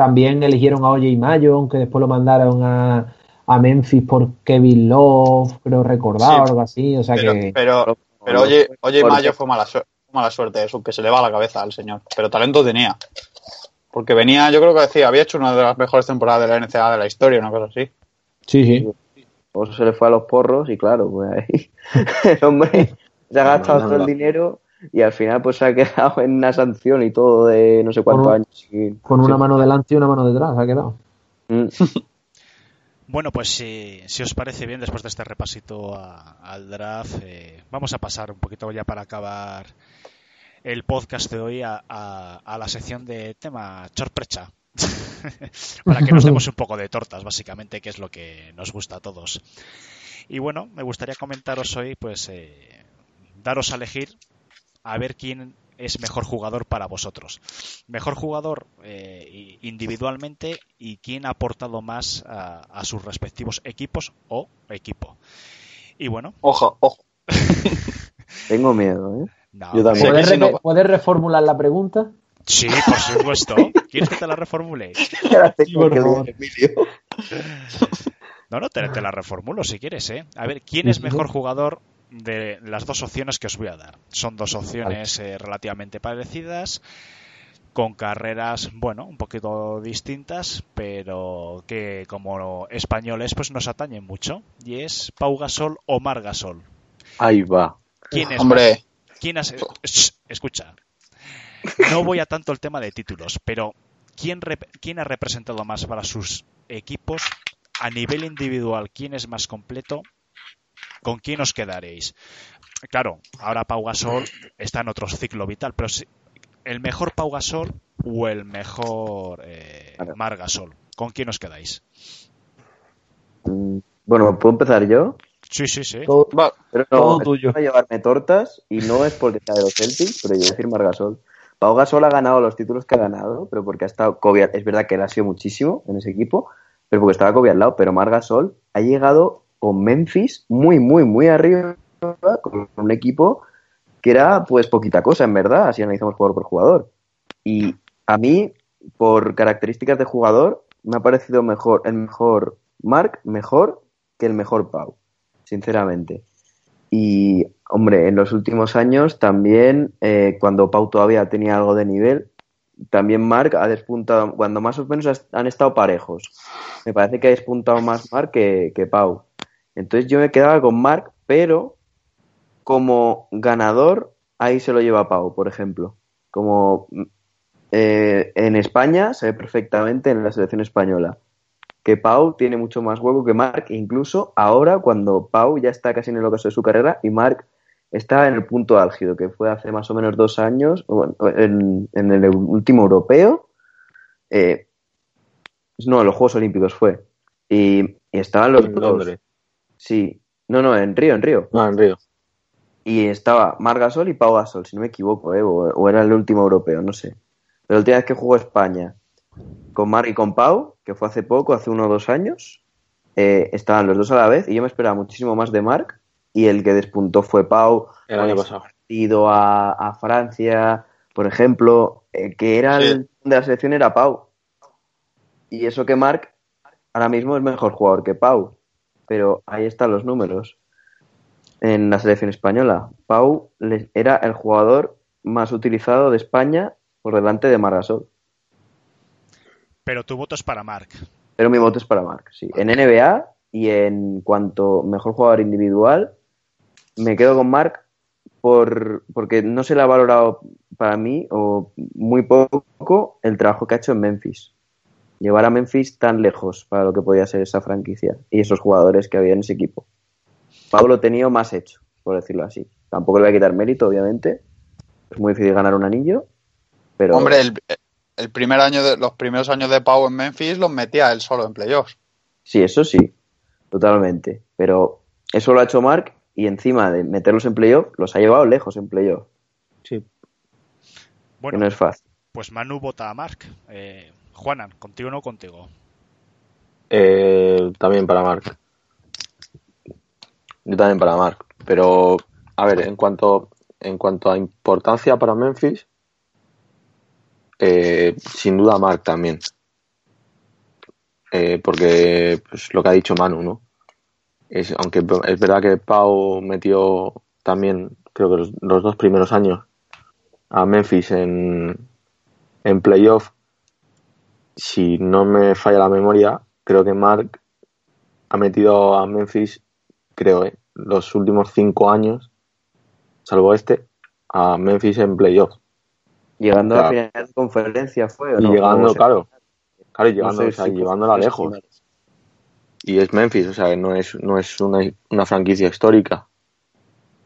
También eligieron a Oye y Mayo, aunque después lo mandaron a, a Memphis por Kevin Love, creo recordar, Sí. o algo así. O sea Pero, que. pero, pero oye, oye Mayo fue mala, suerte, mala suerte, eso, que se le va a la cabeza al señor. Pero talento tenía. Porque venía, yo creo que decía, había hecho una de las mejores temporadas de la NCAA de la historia, una cosa así. Sí, sí. O se le fue a los porros y claro, pues ahí el hombre se ha gastado No, no, todo no. el dinero y al final pues se ha quedado en una sanción y todo de no sé cuántos Con un- años. Con una mano delante y una mano detrás, ha quedado. Mm. Bueno, pues si, si os parece bien, después de este repasito a- al draft, eh, vamos a pasar un poquito ya para acabar el podcast de hoy a, a- a la sección de tema chorprecha. para que nos demos un poco de tortas, básicamente, que es lo que nos gusta a todos. Y bueno, me gustaría comentaros hoy, pues, eh, daros a elegir a ver quién es mejor jugador para vosotros. Mejor jugador eh, individualmente y quién ha aportado más a, a sus respectivos equipos o equipo. Y bueno, Ojo, ojo. Tengo miedo, ¿eh? no, Yo también. ¿Puedes, no- reformular la pregunta? Sí, por supuesto. ¿Quieres que te la reformule? No, no, te, te la reformulo si quieres, ¿eh? A ver, ¿quién es mejor jugador de las dos opciones que os voy a dar? Son dos opciones eh, relativamente parecidas, con carreras, bueno, un poquito distintas, pero que como españoles pues nos atañen mucho. Y es Pau Gasol o Mar Gasol. Ahí va. ¿Quién es Hombre, ¿Quién has... Shh, escucha. No voy a tanto el tema de títulos, pero ¿quién, rep- ¿quién ha representado más para sus equipos a nivel individual? ¿Quién es más completo? ¿Con quién os quedaréis? Claro, ahora Pau Gasol está en otro ciclo vital, pero si- el mejor Pau Gasol o el mejor eh. Mar Gasol, ¿con quién os quedáis? Mm, Bueno, ¿puedo empezar yo? Sí, sí, sí. Todo- va, Pero no, Todo tuyo. para llevarme tortas y no es porque sea de los Celtics, pero yo voy a decir Margasol. Pau Gasol ha ganado los títulos que ha ganado, pero porque ha estado Kobe, es verdad que él ha sido muchísimo en ese equipo, pero porque estaba Kobe al lado, pero Margasol ha llegado con Memphis muy, muy, muy arriba, con un equipo que era pues poquita cosa, en verdad, así analizamos jugador por jugador. Y a mí, por características de jugador, me ha parecido mejor, el mejor Mark, mejor que el mejor Pau, sinceramente. Y, hombre, en los últimos años también, eh, cuando Pau todavía tenía algo de nivel, también Mark ha despuntado, cuando más o menos han estado parejos. Me parece que ha despuntado más Mark que Pau. Entonces yo me quedaba con Mark, pero como ganador, ahí se lo lleva Pau, por ejemplo. Como eh, en España se ve perfectamente en la selección española. que Pau tiene mucho más huevo que Mark, incluso ahora cuando Pau ya está casi en el ocaso de su carrera y Mark está en el punto álgido, que fue hace más o menos dos años, en, en el último europeo, eh, no, en los Juegos Olímpicos fue, y, y estaban los En dos. Londres. Sí, no, no, en Río, en Río. No, en Río. Y estaba Marc Gasol y Pau Gasol, si no me equivoco, ¿eh? o, o era el último europeo, no sé. Pero la última vez que jugó España con Marc y con Pau, que fue hace poco, hace uno o dos años, eh, estaban los dos a la vez y yo me esperaba muchísimo más de Marc y el que despuntó fue Pau. El año pasado. partido a, a Francia, por ejemplo, eh, que era Sí. el de la selección era Pau. Y eso que Marc ahora mismo es mejor jugador que Pau. Pero ahí están los números. En la selección española, Pau era el jugador más utilizado de España por delante de Margasol. Pero tu voto es para Mark. Pero mi voto es para Marc, sí. En NBA y en cuanto mejor jugador individual, me quedo con Marc por, porque no se le ha valorado para mí, o muy poco, el trabajo que ha hecho en Memphis. Llevar a Memphis tan lejos para lo que podía ser esa franquicia y esos jugadores que había en ese equipo. Pablo lo tenía más hecho, por decirlo así. Tampoco le voy a quitar mérito, obviamente. Es muy difícil ganar un anillo, pero... Hombre, el, el primer año de, los primeros años de Pau en Memphis los metía él solo en playoffs. Sí, eso sí, totalmente. Pero eso lo ha hecho Mark y encima de meterlos en playoff, los ha llevado lejos en playoff. Sí. Bueno, que no es fácil. pues Manu vota a Mark. Eh, Juanan, ¿contigo o no contigo? Eh, también para Mark. Yo también para Mark. Pero, a ver, en cuanto, en cuanto a importancia para Memphis, eh, sin duda Mark también. Eh, porque, pues, lo que ha dicho Manu, ¿no? Es, aunque es verdad que Pau metió también, creo que los, los dos primeros años a Memphis en, en playoff, si no me falla la memoria, creo que Mark ha metido a Memphis, creo, ¿eh? los últimos cinco años, salvo este, a Memphis en playoff. Llegando a la final de conferencia fue. ¿o Y llegando, claro, claro, y no llegando, sé o sea, llevándola lejos. Y es Memphis, o sea, no es, no es una, una franquicia histórica.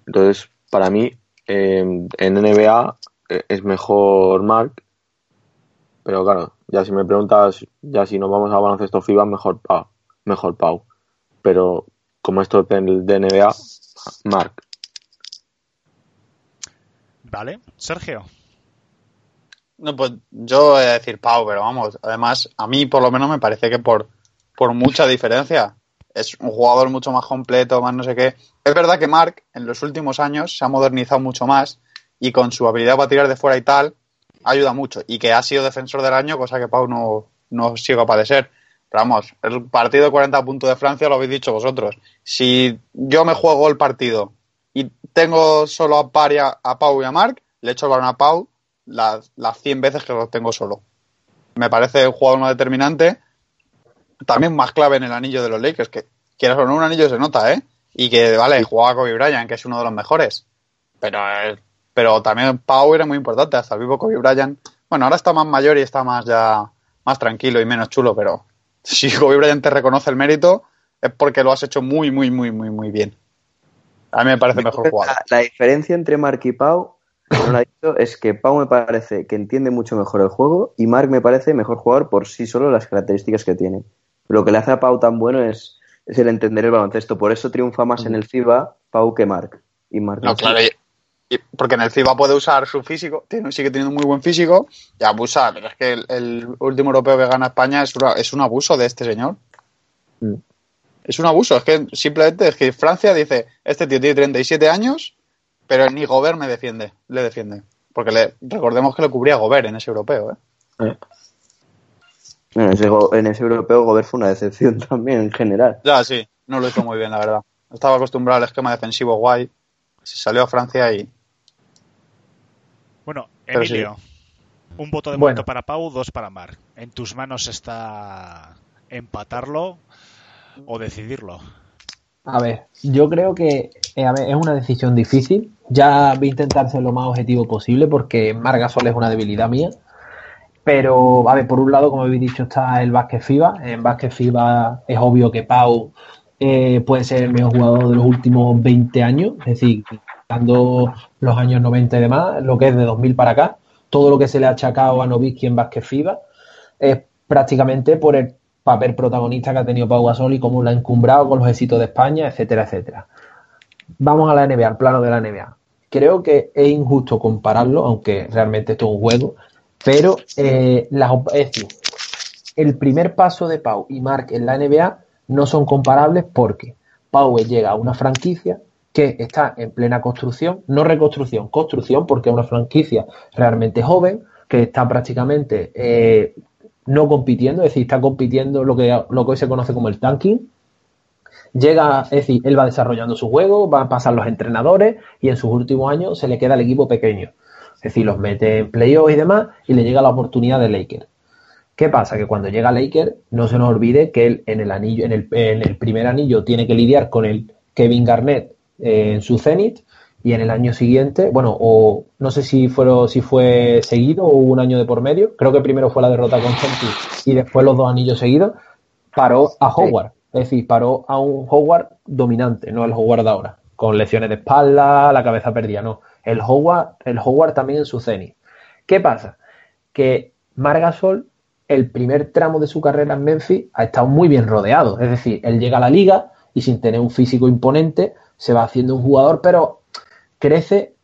Entonces, para mí, eh, en NBA eh, es mejor Mark, pero claro, ya si me preguntas, ya si nos vamos a baloncesto FIBA, mejor Pau, mejor Pau. Pero como esto es del- de NBA, Mark. Vale, Sergio. No, pues yo voy a decir Pau, pero vamos, además, a mí por lo menos me parece que por, por mucha diferencia. Es un jugador mucho más completo, más no sé qué. Es verdad que Mark en los últimos años se ha modernizado mucho más y con su habilidad para tirar de fuera y tal, ayuda mucho. Y que ha sido defensor del año, cosa que Pau no, no sido capaz de ser. Pero vamos, el partido de 40 puntos de Francia lo habéis dicho vosotros. Si yo me juego el partido y tengo solo a Paria, a Pau y a Mark, le echo el balón a Pau las, las 100 veces que lo tengo solo. Me parece un jugador más determinante, también más clave en el anillo de los Lakers, que quieras o no, un anillo se nota, ¿eh? Y que, vale, jugaba Kobe Bryant, que es uno de los mejores. Pero, eh, pero también Pau era muy importante, hasta el vivo Kobe Bryant. Bueno, ahora está más mayor y está más ya más tranquilo y menos chulo, pero si Kobe Bryant te reconoce el mérito, es porque lo has hecho muy, muy, muy, muy, muy bien. A mí me parece mejor jugador. La, la diferencia entre Mark y Pau, no es que Pau me parece que entiende mucho mejor el juego y Mark me parece mejor jugador por sí solo las características que tiene. Lo que le hace a Pau tan bueno es, es el entender el baloncesto. Por eso triunfa más en el FIBA Pau que Mark. Y Mark No, claro, y porque en el FIBA puede usar su físico, tiene, sigue teniendo muy buen físico y abusa, pero es que el, el último europeo que gana España es, una- es un abuso de este señor. Mm. Es un abuso, es que simplemente es que Francia dice, este tío tiene 37 años, pero ni Gobert me defiende, le defiende. Porque le, recordemos que lo cubría Gobert en ese europeo, ¿eh? En ese, en ese europeo Gobert fue una decepción también en general. Ya, sí, no lo hizo muy bien, la verdad. Estaba acostumbrado al esquema defensivo guay, se salió a Francia y... Bueno, Emilio. Un voto de Bueno. momento para Pau, dos para Mark. En tus manos está empatarlo o decidirlo. A ver, yo creo que eh, a ver, es una decisión difícil. Ya voy a intentar ser lo más objetivo posible porque Marc Gasol es una debilidad mía. Pero, a ver, por un lado, como habéis dicho, está el Vázquez FIBA. En Vázquez FIBA es obvio que Pau eh, puede ser el mejor jugador de los últimos 20 años, es decir, los años 90 y demás, lo que es de 2000 para acá, todo lo que se le ha achacado a Novitsky en Vázquez FIBA es prácticamente por el papel protagonista que ha tenido Pau Gasol y cómo lo ha encumbrado con los éxitos de España, etcétera, etcétera. Vamos a la NBA, al plano de la NBA. Creo que es injusto compararlo, aunque realmente esto es un juego, pero eh, las, es decir, el primer paso de Pau y Mark en la NBA no son comparables porque Pau llega a una franquicia que está en plena construcción, no reconstrucción, construcción, porque es una franquicia realmente joven, que está prácticamente eh, no compitiendo, es decir, está compitiendo lo que, lo que hoy se conoce como el tanking. Llega, es decir, él va desarrollando su juego, va a pasar los entrenadores y en sus últimos años se le queda el equipo pequeño. Es decir, los mete en playoffs y demás y le llega la oportunidad de Laker. ¿Qué pasa? Que cuando llega Laker, no se nos olvide que él en el anillo, en el, primer anillo tiene que lidiar con el Kevin Garnett en su cenit y en el año siguiente, bueno, o no sé si fue, si fue seguido o un año de por medio, creo que primero fue la derrota con Celtics y después los dos anillos seguidos, paró a Howard, es decir, paró a un Howard dominante, no el Howard de ahora, con lesiones de espalda, la cabeza perdida, no el Howard, el Howard también en su cenit. ¿Qué pasa? Que Margasol, el primer tramo de su carrera en Memphis, ha estado muy bien rodeado. Es decir, él llega a la liga y sin tener un físico imponente, se va haciendo un jugador, pero crece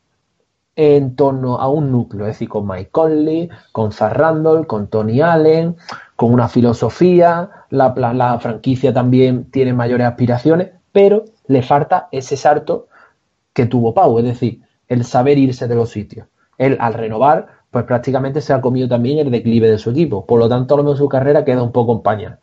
en torno a un núcleo, es decir, con Mike Conley, con Zar Randall, con Tony Allen, con una filosofía, la, franquicia también tiene mayores aspiraciones, pero le falta ese salto que tuvo Pau, es decir, el saber irse de los sitios. Él, al renovar, pues prácticamente se ha comido también el declive de su equipo. Por lo tanto, a lo mejor su carrera queda un poco en pañal.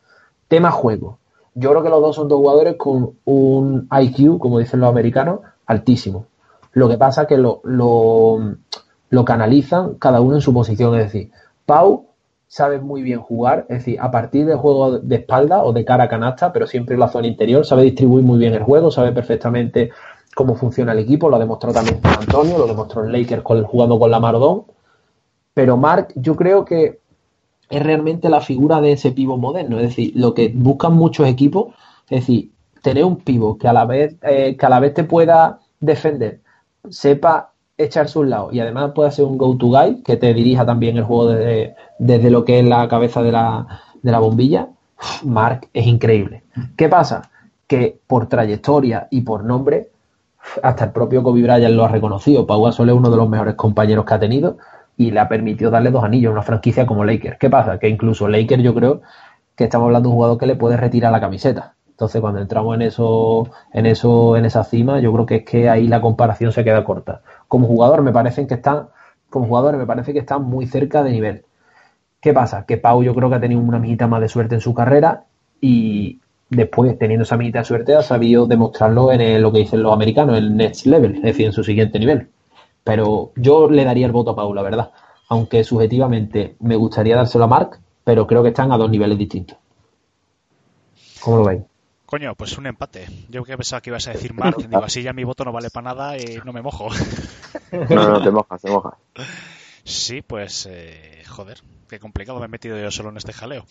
Tema juego. Yo creo que los dos son dos jugadores con un IQ, como dicen los americanos, altísimo. Lo que pasa es que lo, lo, canalizan cada uno en su posición. Es decir, Pau sabe muy bien jugar, es decir, a partir del juego de espalda o de cara a canasta, pero siempre en la zona interior, sabe distribuir muy bien el juego, sabe perfectamente cómo funciona el equipo, lo ha demostrado también Antonio, lo demostró en Lakers jugando con la Marodón. Pero Mark, yo creo que es realmente la figura de ese pivo moderno. Es decir, lo que buscan muchos equipos, es decir, tener un pivo que a la vez, eh, que a la vez te pueda defender, sepa echarse un lado y además pueda ser un go-to guy que te dirija también el juego desde, desde lo que es la cabeza de la, de la bombilla. Mark es increíble. ¿Qué pasa? Que por trayectoria y por nombre hasta el propio Kobe Bryant lo ha reconocido. Pau Gasol es uno de los mejores compañeros que ha tenido y le ha permitido darle dos anillos a una franquicia como Lakers. ¿Qué pasa? Que incluso Lakers yo creo que estamos hablando de un jugador que le puede retirar la camiseta. Entonces cuando entramos en eso, en eso, en esa cima, yo creo que es que ahí la comparación se queda corta. Como jugador me parecen que están, como jugadores me parece que están muy cerca de nivel. ¿Qué pasa? Que Pau yo creo que ha tenido una mijita más de suerte en su carrera y, después, teniendo esa mitad de suerte, ha sabido demostrarlo en lo que dicen los americanos, el next level, es decir, en su siguiente nivel. Pero yo le daría el voto a Pau, la verdad. Aunque subjetivamente me gustaría dárselo a Mark, pero creo que están a dos niveles distintos. ¿Cómo lo veis? Coño, pues un empate. Yo que pensaba que ibas a decir Mark, digo, así ya mi voto no vale para nada y no me mojo. No, no, te mojas, te mojas. Sí, pues, eh, joder, qué complicado me he metido yo solo en este jaleo.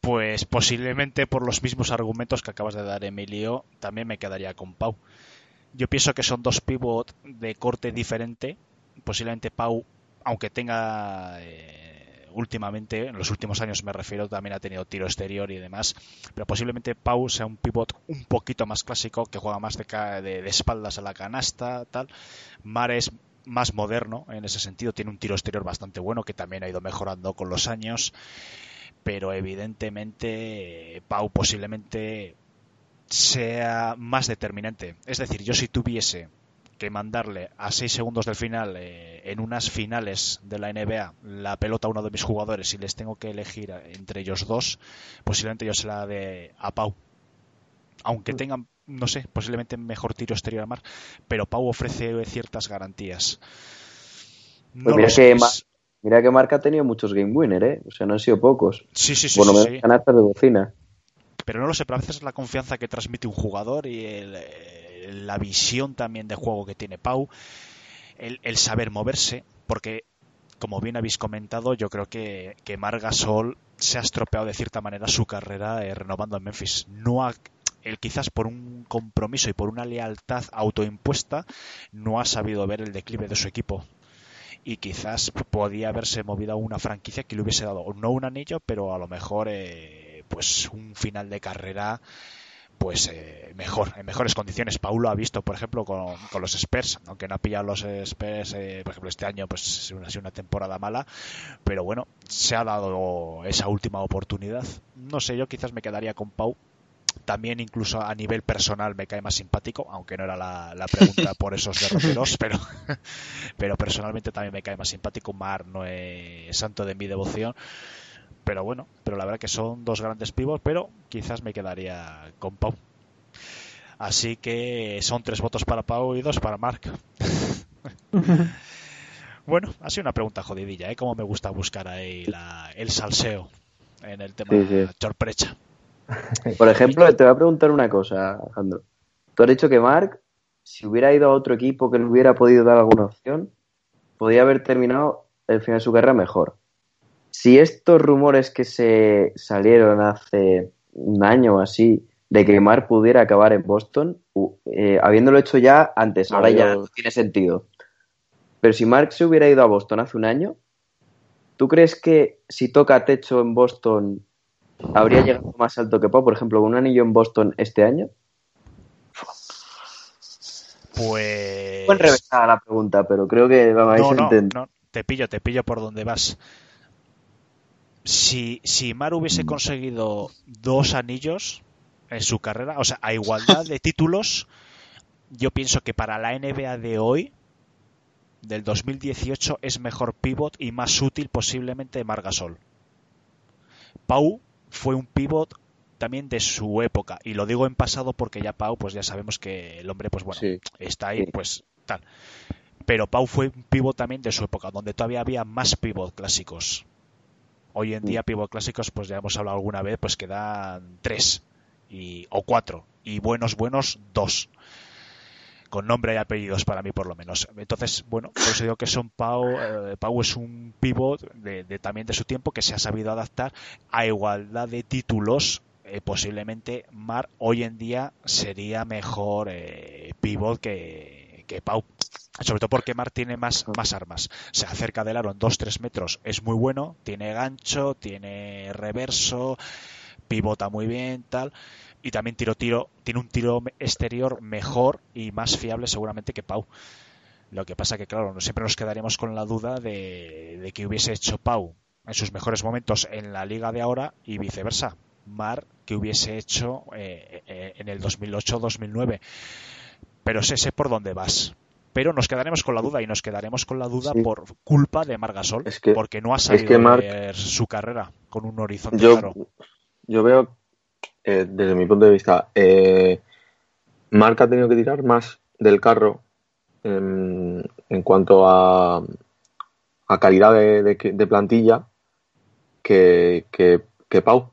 Pues posiblemente por los mismos argumentos que acabas de dar, Emilio, también me quedaría con Pau. Yo pienso que son dos pivots de corte diferente. Posiblemente Pau, aunque tenga eh, últimamente, en los últimos años me refiero, también ha tenido tiro exterior y demás, pero posiblemente Pau sea un pivot un poquito más clásico, que juega más de, de, de espaldas a la canasta, tal. Mar es más moderno en ese sentido, tiene un tiro exterior bastante bueno que también ha ido mejorando con los años pero evidentemente Pau posiblemente sea más determinante. Es decir, yo si tuviese que mandarle a seis segundos del final eh, en unas finales de la NBA la pelota a uno de mis jugadores y les tengo que elegir entre ellos dos, posiblemente yo se la de a Pau. Aunque mm. tengan, no sé, posiblemente mejor tiro exterior a mar, pero Pau ofrece ciertas garantías. No pues mira, que mira que Marca ha tenido muchos game winner, ¿eh? O sea, no han sido pocos. Sí, sí, sí. Bueno, sí, me de bocina pero no lo sé, pero a veces la confianza que transmite un jugador y la visión también de juego que tiene Pau, el, saber moverse, porque como bien habéis comentado, yo creo que, que Margasol se ha estropeado de cierta manera su carrera eh, renovando en Memphis. No ha, él quizás por un compromiso y por una lealtad autoimpuesta no ha sabido ver el declive de su equipo y quizás podía haberse movido a una franquicia que le hubiese dado no un anillo, pero a lo mejor eh, pues un final de carrera pues eh, mejor, en mejores condiciones. Paulo ha visto, por ejemplo, con, con los Spurs, aunque no ha pillado los Spurs, eh, por ejemplo, este año pues ha sido una temporada mala, pero bueno, se ha dado esa última oportunidad. No sé, yo quizás me quedaría con Pau. También incluso a nivel personal me cae más simpático, aunque no era la, la pregunta por esos derroteros, pero, pero personalmente también me cae más simpático. Mar no es santo de mi devoción, pero bueno, pero la verdad que son dos grandes pibos, pero quizás me quedaría con Pau. Así que son tres votos para Pau y dos para Mark. bueno, ha sido una pregunta jodidilla, ¿eh? Como me gusta buscar ahí la, el salseo en el tema Sí, sí. sorpresa. Por ejemplo, te voy a preguntar una cosa, Alejandro. Tú has dicho que Mark, si hubiera ido a otro equipo que le hubiera podido dar alguna opción, podía haber terminado el final de su carrera mejor. Si estos rumores que se salieron hace un año o así de que Mark pudiera acabar en Boston, eh, habiéndolo hecho ya antes, No, ahora ya no tiene sentido. Pero si Mark se hubiera ido a Boston hace un año, ¿tú crees que si toca techo en Boston habría llegado más alto que Pau? Por ejemplo, con un anillo en Boston este año. Pues. Fue enrevesada la pregunta, pero creo que la vais no, a no, entender. no, te pillo, te pillo por donde vas. Si, si Mar hubiese conseguido dos anillos en su carrera, o sea, a igualdad de títulos, yo pienso que para la NBA de hoy, del 2018, es mejor pivot y más útil posiblemente Margasol. Pau fue un pivot también de su época, y lo digo en pasado porque ya Pau, pues ya sabemos que el hombre, pues bueno, Sí. está ahí, pues tal. Pero Pau fue un pivot también de su época, donde todavía había más pivot clásicos. Hoy en día pivot clásicos, pues ya hemos hablado alguna vez, pues quedan tres y, o cuatro. Y buenos, buenos, dos. Con nombre y apellidos para mí por lo menos. Entonces, bueno, por eso digo que son Pau, eh, Pau es un pivot de, de- también de su tiempo que se ha sabido adaptar a igualdad de títulos. eh, posiblemente Mar hoy en día sería mejor eh, pivot que, que Pau. Sobre todo porque Mar tiene más, más armas. Se acerca del aro en 2-3 metros, es muy bueno. Tiene gancho, tiene reverso, pivota muy bien, tal. Y también tiro, tiro, tiene un tiro exterior mejor y más fiable seguramente que Pau. Lo que pasa que, claro, no- siempre nos quedaremos con la duda de, de que hubiese hecho Pau en sus mejores momentos en la liga de ahora y viceversa. Mar que hubiese hecho eh, eh, en el 2008-2009. Pero sé, sé por dónde vas. Pero nos quedaremos con la duda y nos quedaremos con la duda Sí. por culpa de Margasol, Es que- porque no ha es sabido que Marc- ver su carrera con un horizonte Yo, claro. yo veo, eh, desde mi punto de vista, eh, Marc ha tenido que tirar más del carro en, en cuanto a, a calidad de, de- de plantilla que, que, que Pau.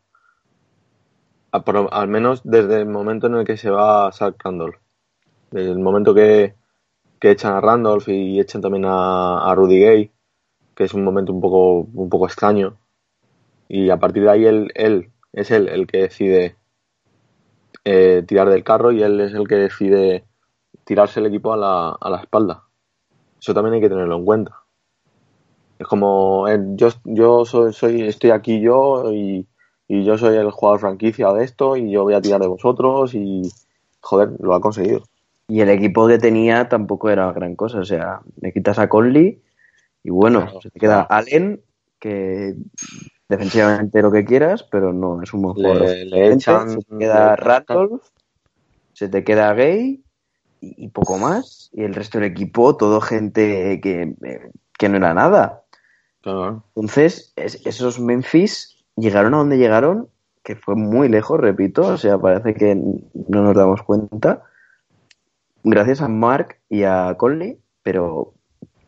A- por- al menos desde el momento en el que se va Zach Randolph. Desde el momento que, que echan a Randolph y echan también a, Rudy Gay, que es un momento un poco, un poco extraño. Y a partir de ahí él, él es él el que decide eh, tirar del carro y él es el que decide tirarse el equipo a la, a la espalda. Eso también hay que tenerlo en cuenta. Es como eh, yo, yo soy, soy, estoy aquí yo y, y yo soy el jugador franquicia de esto y yo voy a tirar de vosotros y joder, lo ha conseguido. Y el equipo que tenía tampoco era gran cosa. O sea, le quitas a Conley y bueno, Claro, se te queda claro. Allen, que defensivamente lo que quieras, pero no es un buen Le- jugador. le echan- se te queda Randolph, se te queda Gay y, y poco más. Y el resto del equipo, todo gente que, que no era nada. Claro. Entonces, es- esos Memphis llegaron a donde llegaron, que fue muy lejos, repito, o sea, parece que no nos damos cuenta, gracias a Mark y a Conley, pero,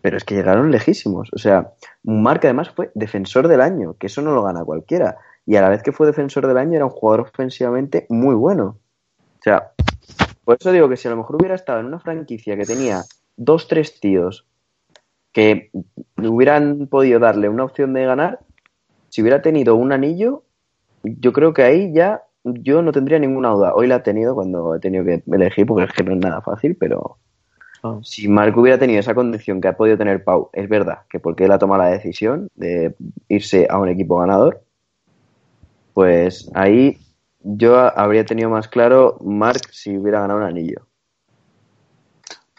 pero es que llegaron lejísimos. O sea, Mark además fue defensor del año, que eso no lo gana cualquiera. Y a la vez que fue defensor del año era un jugador ofensivamente muy bueno. O sea, por eso digo que si a lo mejor hubiera estado en una franquicia que tenía dos, tres tíos que hubieran podido darle una opción de ganar, si hubiera tenido un anillo, yo creo que ahí ya yo no tendría ninguna duda. Hoy la he tenido cuando he tenido que elegir, porque es que no es nada fácil, pero Ah. si Marco hubiera tenido esa condición que ha podido tener Pau, es verdad que porque él ha tomado la decisión de irse a un equipo ganador, pues ahí yo habría tenido más claro Marc si hubiera ganado un anillo.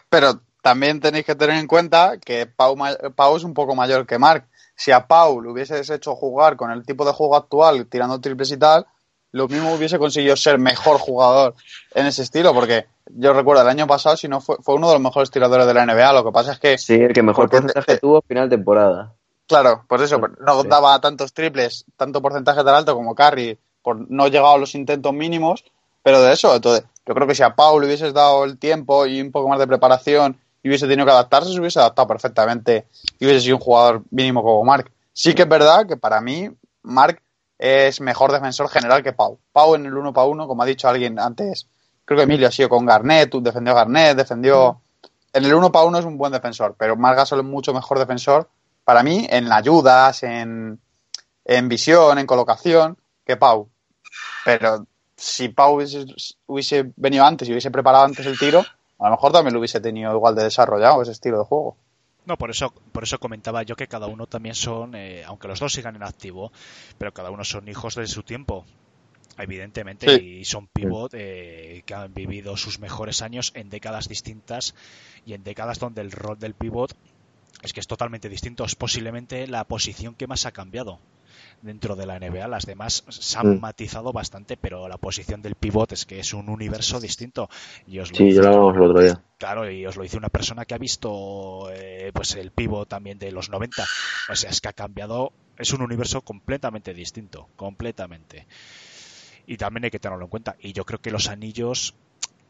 Pero también tenéis que tener en cuenta que Pau, Pau es un poco mayor que Marc. Si a Pau le hubieses hecho jugar con el tipo de juego actual, tirando triples y tal, lo mismo hubiese conseguido ser mejor jugador en ese estilo, porque yo recuerdo el año pasado, si no fue, fue uno de los mejores tiradores de la NBA. Lo que pasa es que Sí, el que mejor porcentaje te- tuvo final de temporada. Claro, pues eso, Sí. no daba tantos triples, tanto porcentaje tan alto como Curry, por no llegado a los intentos mínimos, pero de eso, entonces, yo creo que si a Paul le hubieses dado el tiempo y un poco más de preparación y hubiese tenido que adaptarse, se hubiese adaptado perfectamente y hubiese sido un jugador mínimo como Mark. Sí que es verdad que para mí, Mark es mejor defensor general que Pau. Pau en el uno para uno, como ha dicho alguien antes, creo que Emilio ha sido con Garnett, defendió a Garnett, defendió... En el uno para uno es un buen defensor, pero Marc Gasol es mucho mejor defensor para mí en ayudas, en, en visión, en colocación, que Pau. Pero si Pau hubiese, hubiese venido antes y hubiese preparado antes el tiro, a lo mejor también lo hubiese tenido igual de desarrollado ese estilo de juego. No, por eso, por eso comentaba yo que cada uno también son, eh, aunque los dos sigan en activo, pero cada uno son hijos de su tiempo, evidentemente, Sí. y son pivot eh, que han vivido sus mejores años en décadas distintas y en décadas donde el rol del pivot es que es totalmente distinto, es posiblemente la posición que más ha cambiado dentro de la NBA. Las demás se han Mm. matizado bastante, pero la posición del pivot es que es un universo distinto. Y os lo Sí, yo lo hablamos el otro día. Claro, y os lo dice una persona que ha visto eh, pues el pivot también de los 90. O sea, es que ha cambiado, es un universo completamente distinto, completamente. Y también hay que tenerlo en cuenta. Y yo creo que los anillos,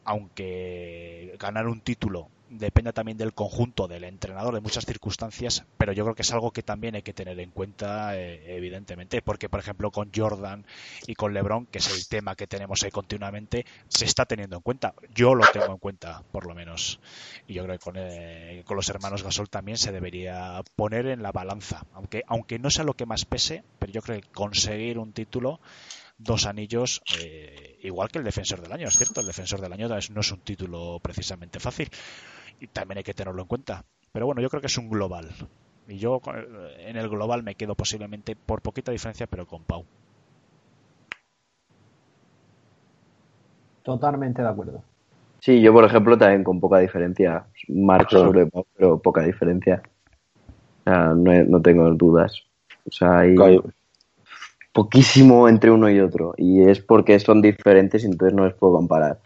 aunque ganar un título depende también del conjunto del entrenador, de muchas circunstancias, pero yo creo que es algo que también hay que tener en cuenta, eh, evidentemente, porque por ejemplo con Jordan y con LeBron, que es el tema que tenemos ahí continuamente, se está teniendo en cuenta. Yo lo tengo en cuenta, por lo menos. Y yo creo que con, eh, con los hermanos Gasol también se debería poner en la balanza, aunque aunque no sea lo que más pese, pero yo creo que conseguir un título dos anillos, eh, igual que el defensor del año, es cierto, el defensor del año no es un título precisamente fácil y también hay que tenerlo en cuenta. Pero bueno, yo creo que es un global. Y yo eh, en el global me quedo posiblemente por poquita diferencia, pero con Pau. Totalmente de acuerdo. Sí, yo por ejemplo también con poca diferencia. Marc Claro. sobre Pau, pero poca diferencia. O sea, no, he- no tengo dudas. O sea, hay Claro. Poquísimo entre uno y otro. Y es porque son diferentes y entonces no les puedo comparar.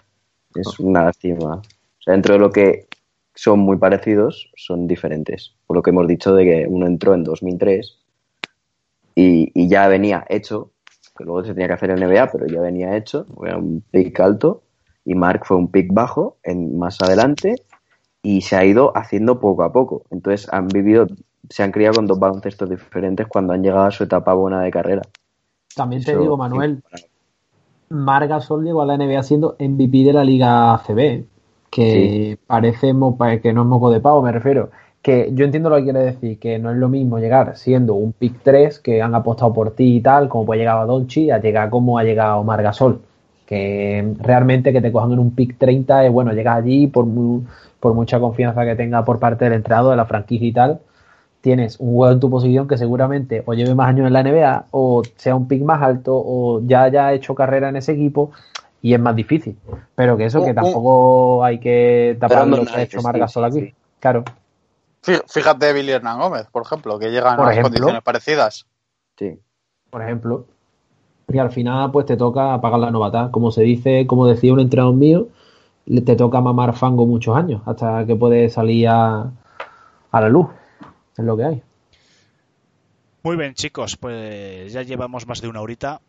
Es una lástima. O sea, dentro de lo que son muy parecidos, son diferentes. Por lo que hemos dicho de que uno entró en 2003 y, y ya venía hecho, que luego se tenía que hacer en NBA, pero ya venía hecho, era un pick alto, y Mark fue un pick bajo en, más adelante y se ha ido haciendo poco a poco. Entonces han vivido, se han criado con dos baloncestos diferentes cuando han llegado a su etapa buena de carrera. También te Eso, digo, Manuel, sí. Marc Gasol llegó a la NBA siendo MVP de la Liga ACB, que parece que no es moco de pavo, me refiero. Que yo entiendo lo que quiere decir, que no es lo mismo llegar siendo un pick 3 que han apostado por ti y tal, como puede llegar a Donchi, a llegar como ha llegado Marc Gasol. Que realmente que te cojan en un pick 30 es bueno, llegas allí por, por mucha confianza que tenga por parte del entrenador, de la franquicia y tal, tienes un juego en tu posición que seguramente o lleve más años en la NBA o sea un pick más alto o ya haya hecho carrera en ese equipo y es más difícil. Pero que eso, Un- que un- tampoco hay que tapar lo que ha hecho aquí. sí. Claro, Fí- Fíjate Billy Hernán Gómez, por ejemplo, que llega en unas condiciones parecidas. Sí. por ejemplo. Y al final, pues te toca pagar la novata. Como se dice, como decía un entrenador mío, te toca mamar fango muchos años hasta que puedes salir a, a la luz. Lo que hay. Muy bien, chicos, pues ya llevamos más de una horita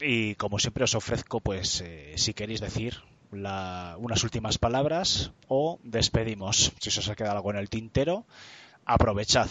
y como siempre os ofrezco, pues eh, si queréis decir unas últimas palabras o despedimos. Si os ha quedado algo en el tintero, aprovechad.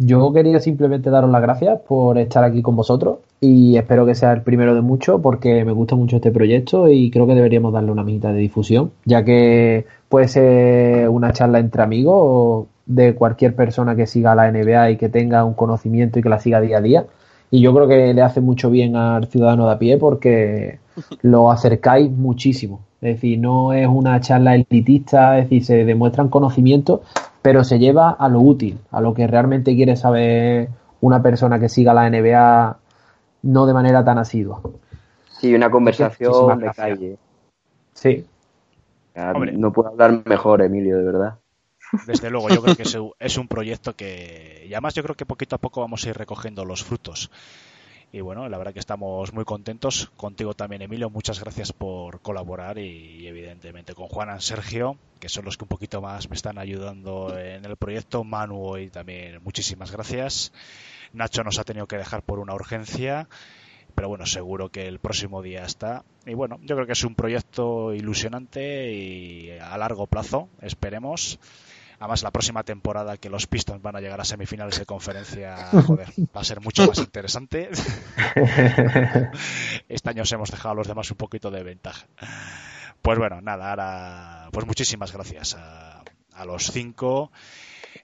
Yo quería simplemente daros las gracias por estar aquí con vosotros y espero que sea el primero de muchos porque me gusta mucho este proyecto y creo que deberíamos darle una mijita de difusión, ya que puede ser una charla entre amigos de cualquier persona que siga la NBA y que tenga un conocimiento y que la siga día a día. Y yo creo que le hace mucho bien al ciudadano de a pie porque lo acercáis muchísimo. Es decir, no es una charla elitista, es decir, se demuestran conocimientos, pero se lleva a lo útil, a lo que realmente quiere saber una persona que siga la NBA no de manera tan asidua. Sí, una conversación de calle. Sí, Hombre. No puedo hablar mejor, Emilio, de verdad. Desde luego, yo creo que es un- es un proyecto que, y además yo creo que poquito a poco vamos a ir recogiendo los frutos. Y bueno, la verdad que estamos muy contentos. Contigo también, Emilio, muchas gracias por colaborar y, evidentemente con Juan y Sergio, que son los que un poquito más me están ayudando en el proyecto. Manu hoy también, muchísimas gracias. Nacho nos ha tenido que dejar por una urgencia, pero bueno, seguro que el próximo día está. Y bueno, yo creo que es un proyecto ilusionante y a largo plazo, esperemos. Además, la próxima temporada que los Pistons van a llegar a semifinales de conferencia, joder, va a ser mucho más interesante. Este año os hemos dejado a los demás un poquito de ventaja. Pues bueno, nada, ahora, pues muchísimas gracias a, a los cinco.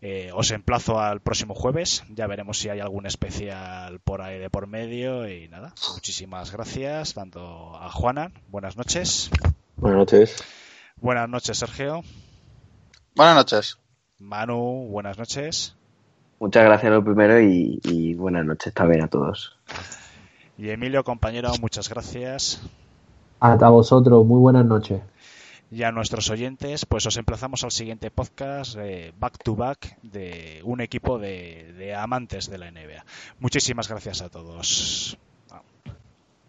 Eh, os emplazo al próximo jueves. Ya veremos si hay algún especial por ahí de por medio. Y nada, muchísimas gracias tanto a Juana. Buenas noches. Buenas noches. Buenas noches, Sergio. Buenas noches. Manu, buenas noches. Muchas gracias lo primero y, y buenas noches también a todos. Y Emilio, compañero, muchas gracias. hasta vosotros, muy buenas noches. Y a nuestros oyentes, pues os emplazamos al siguiente podcast, eh, back to back, de un equipo de, de amantes de la NBA. Muchísimas gracias a todos.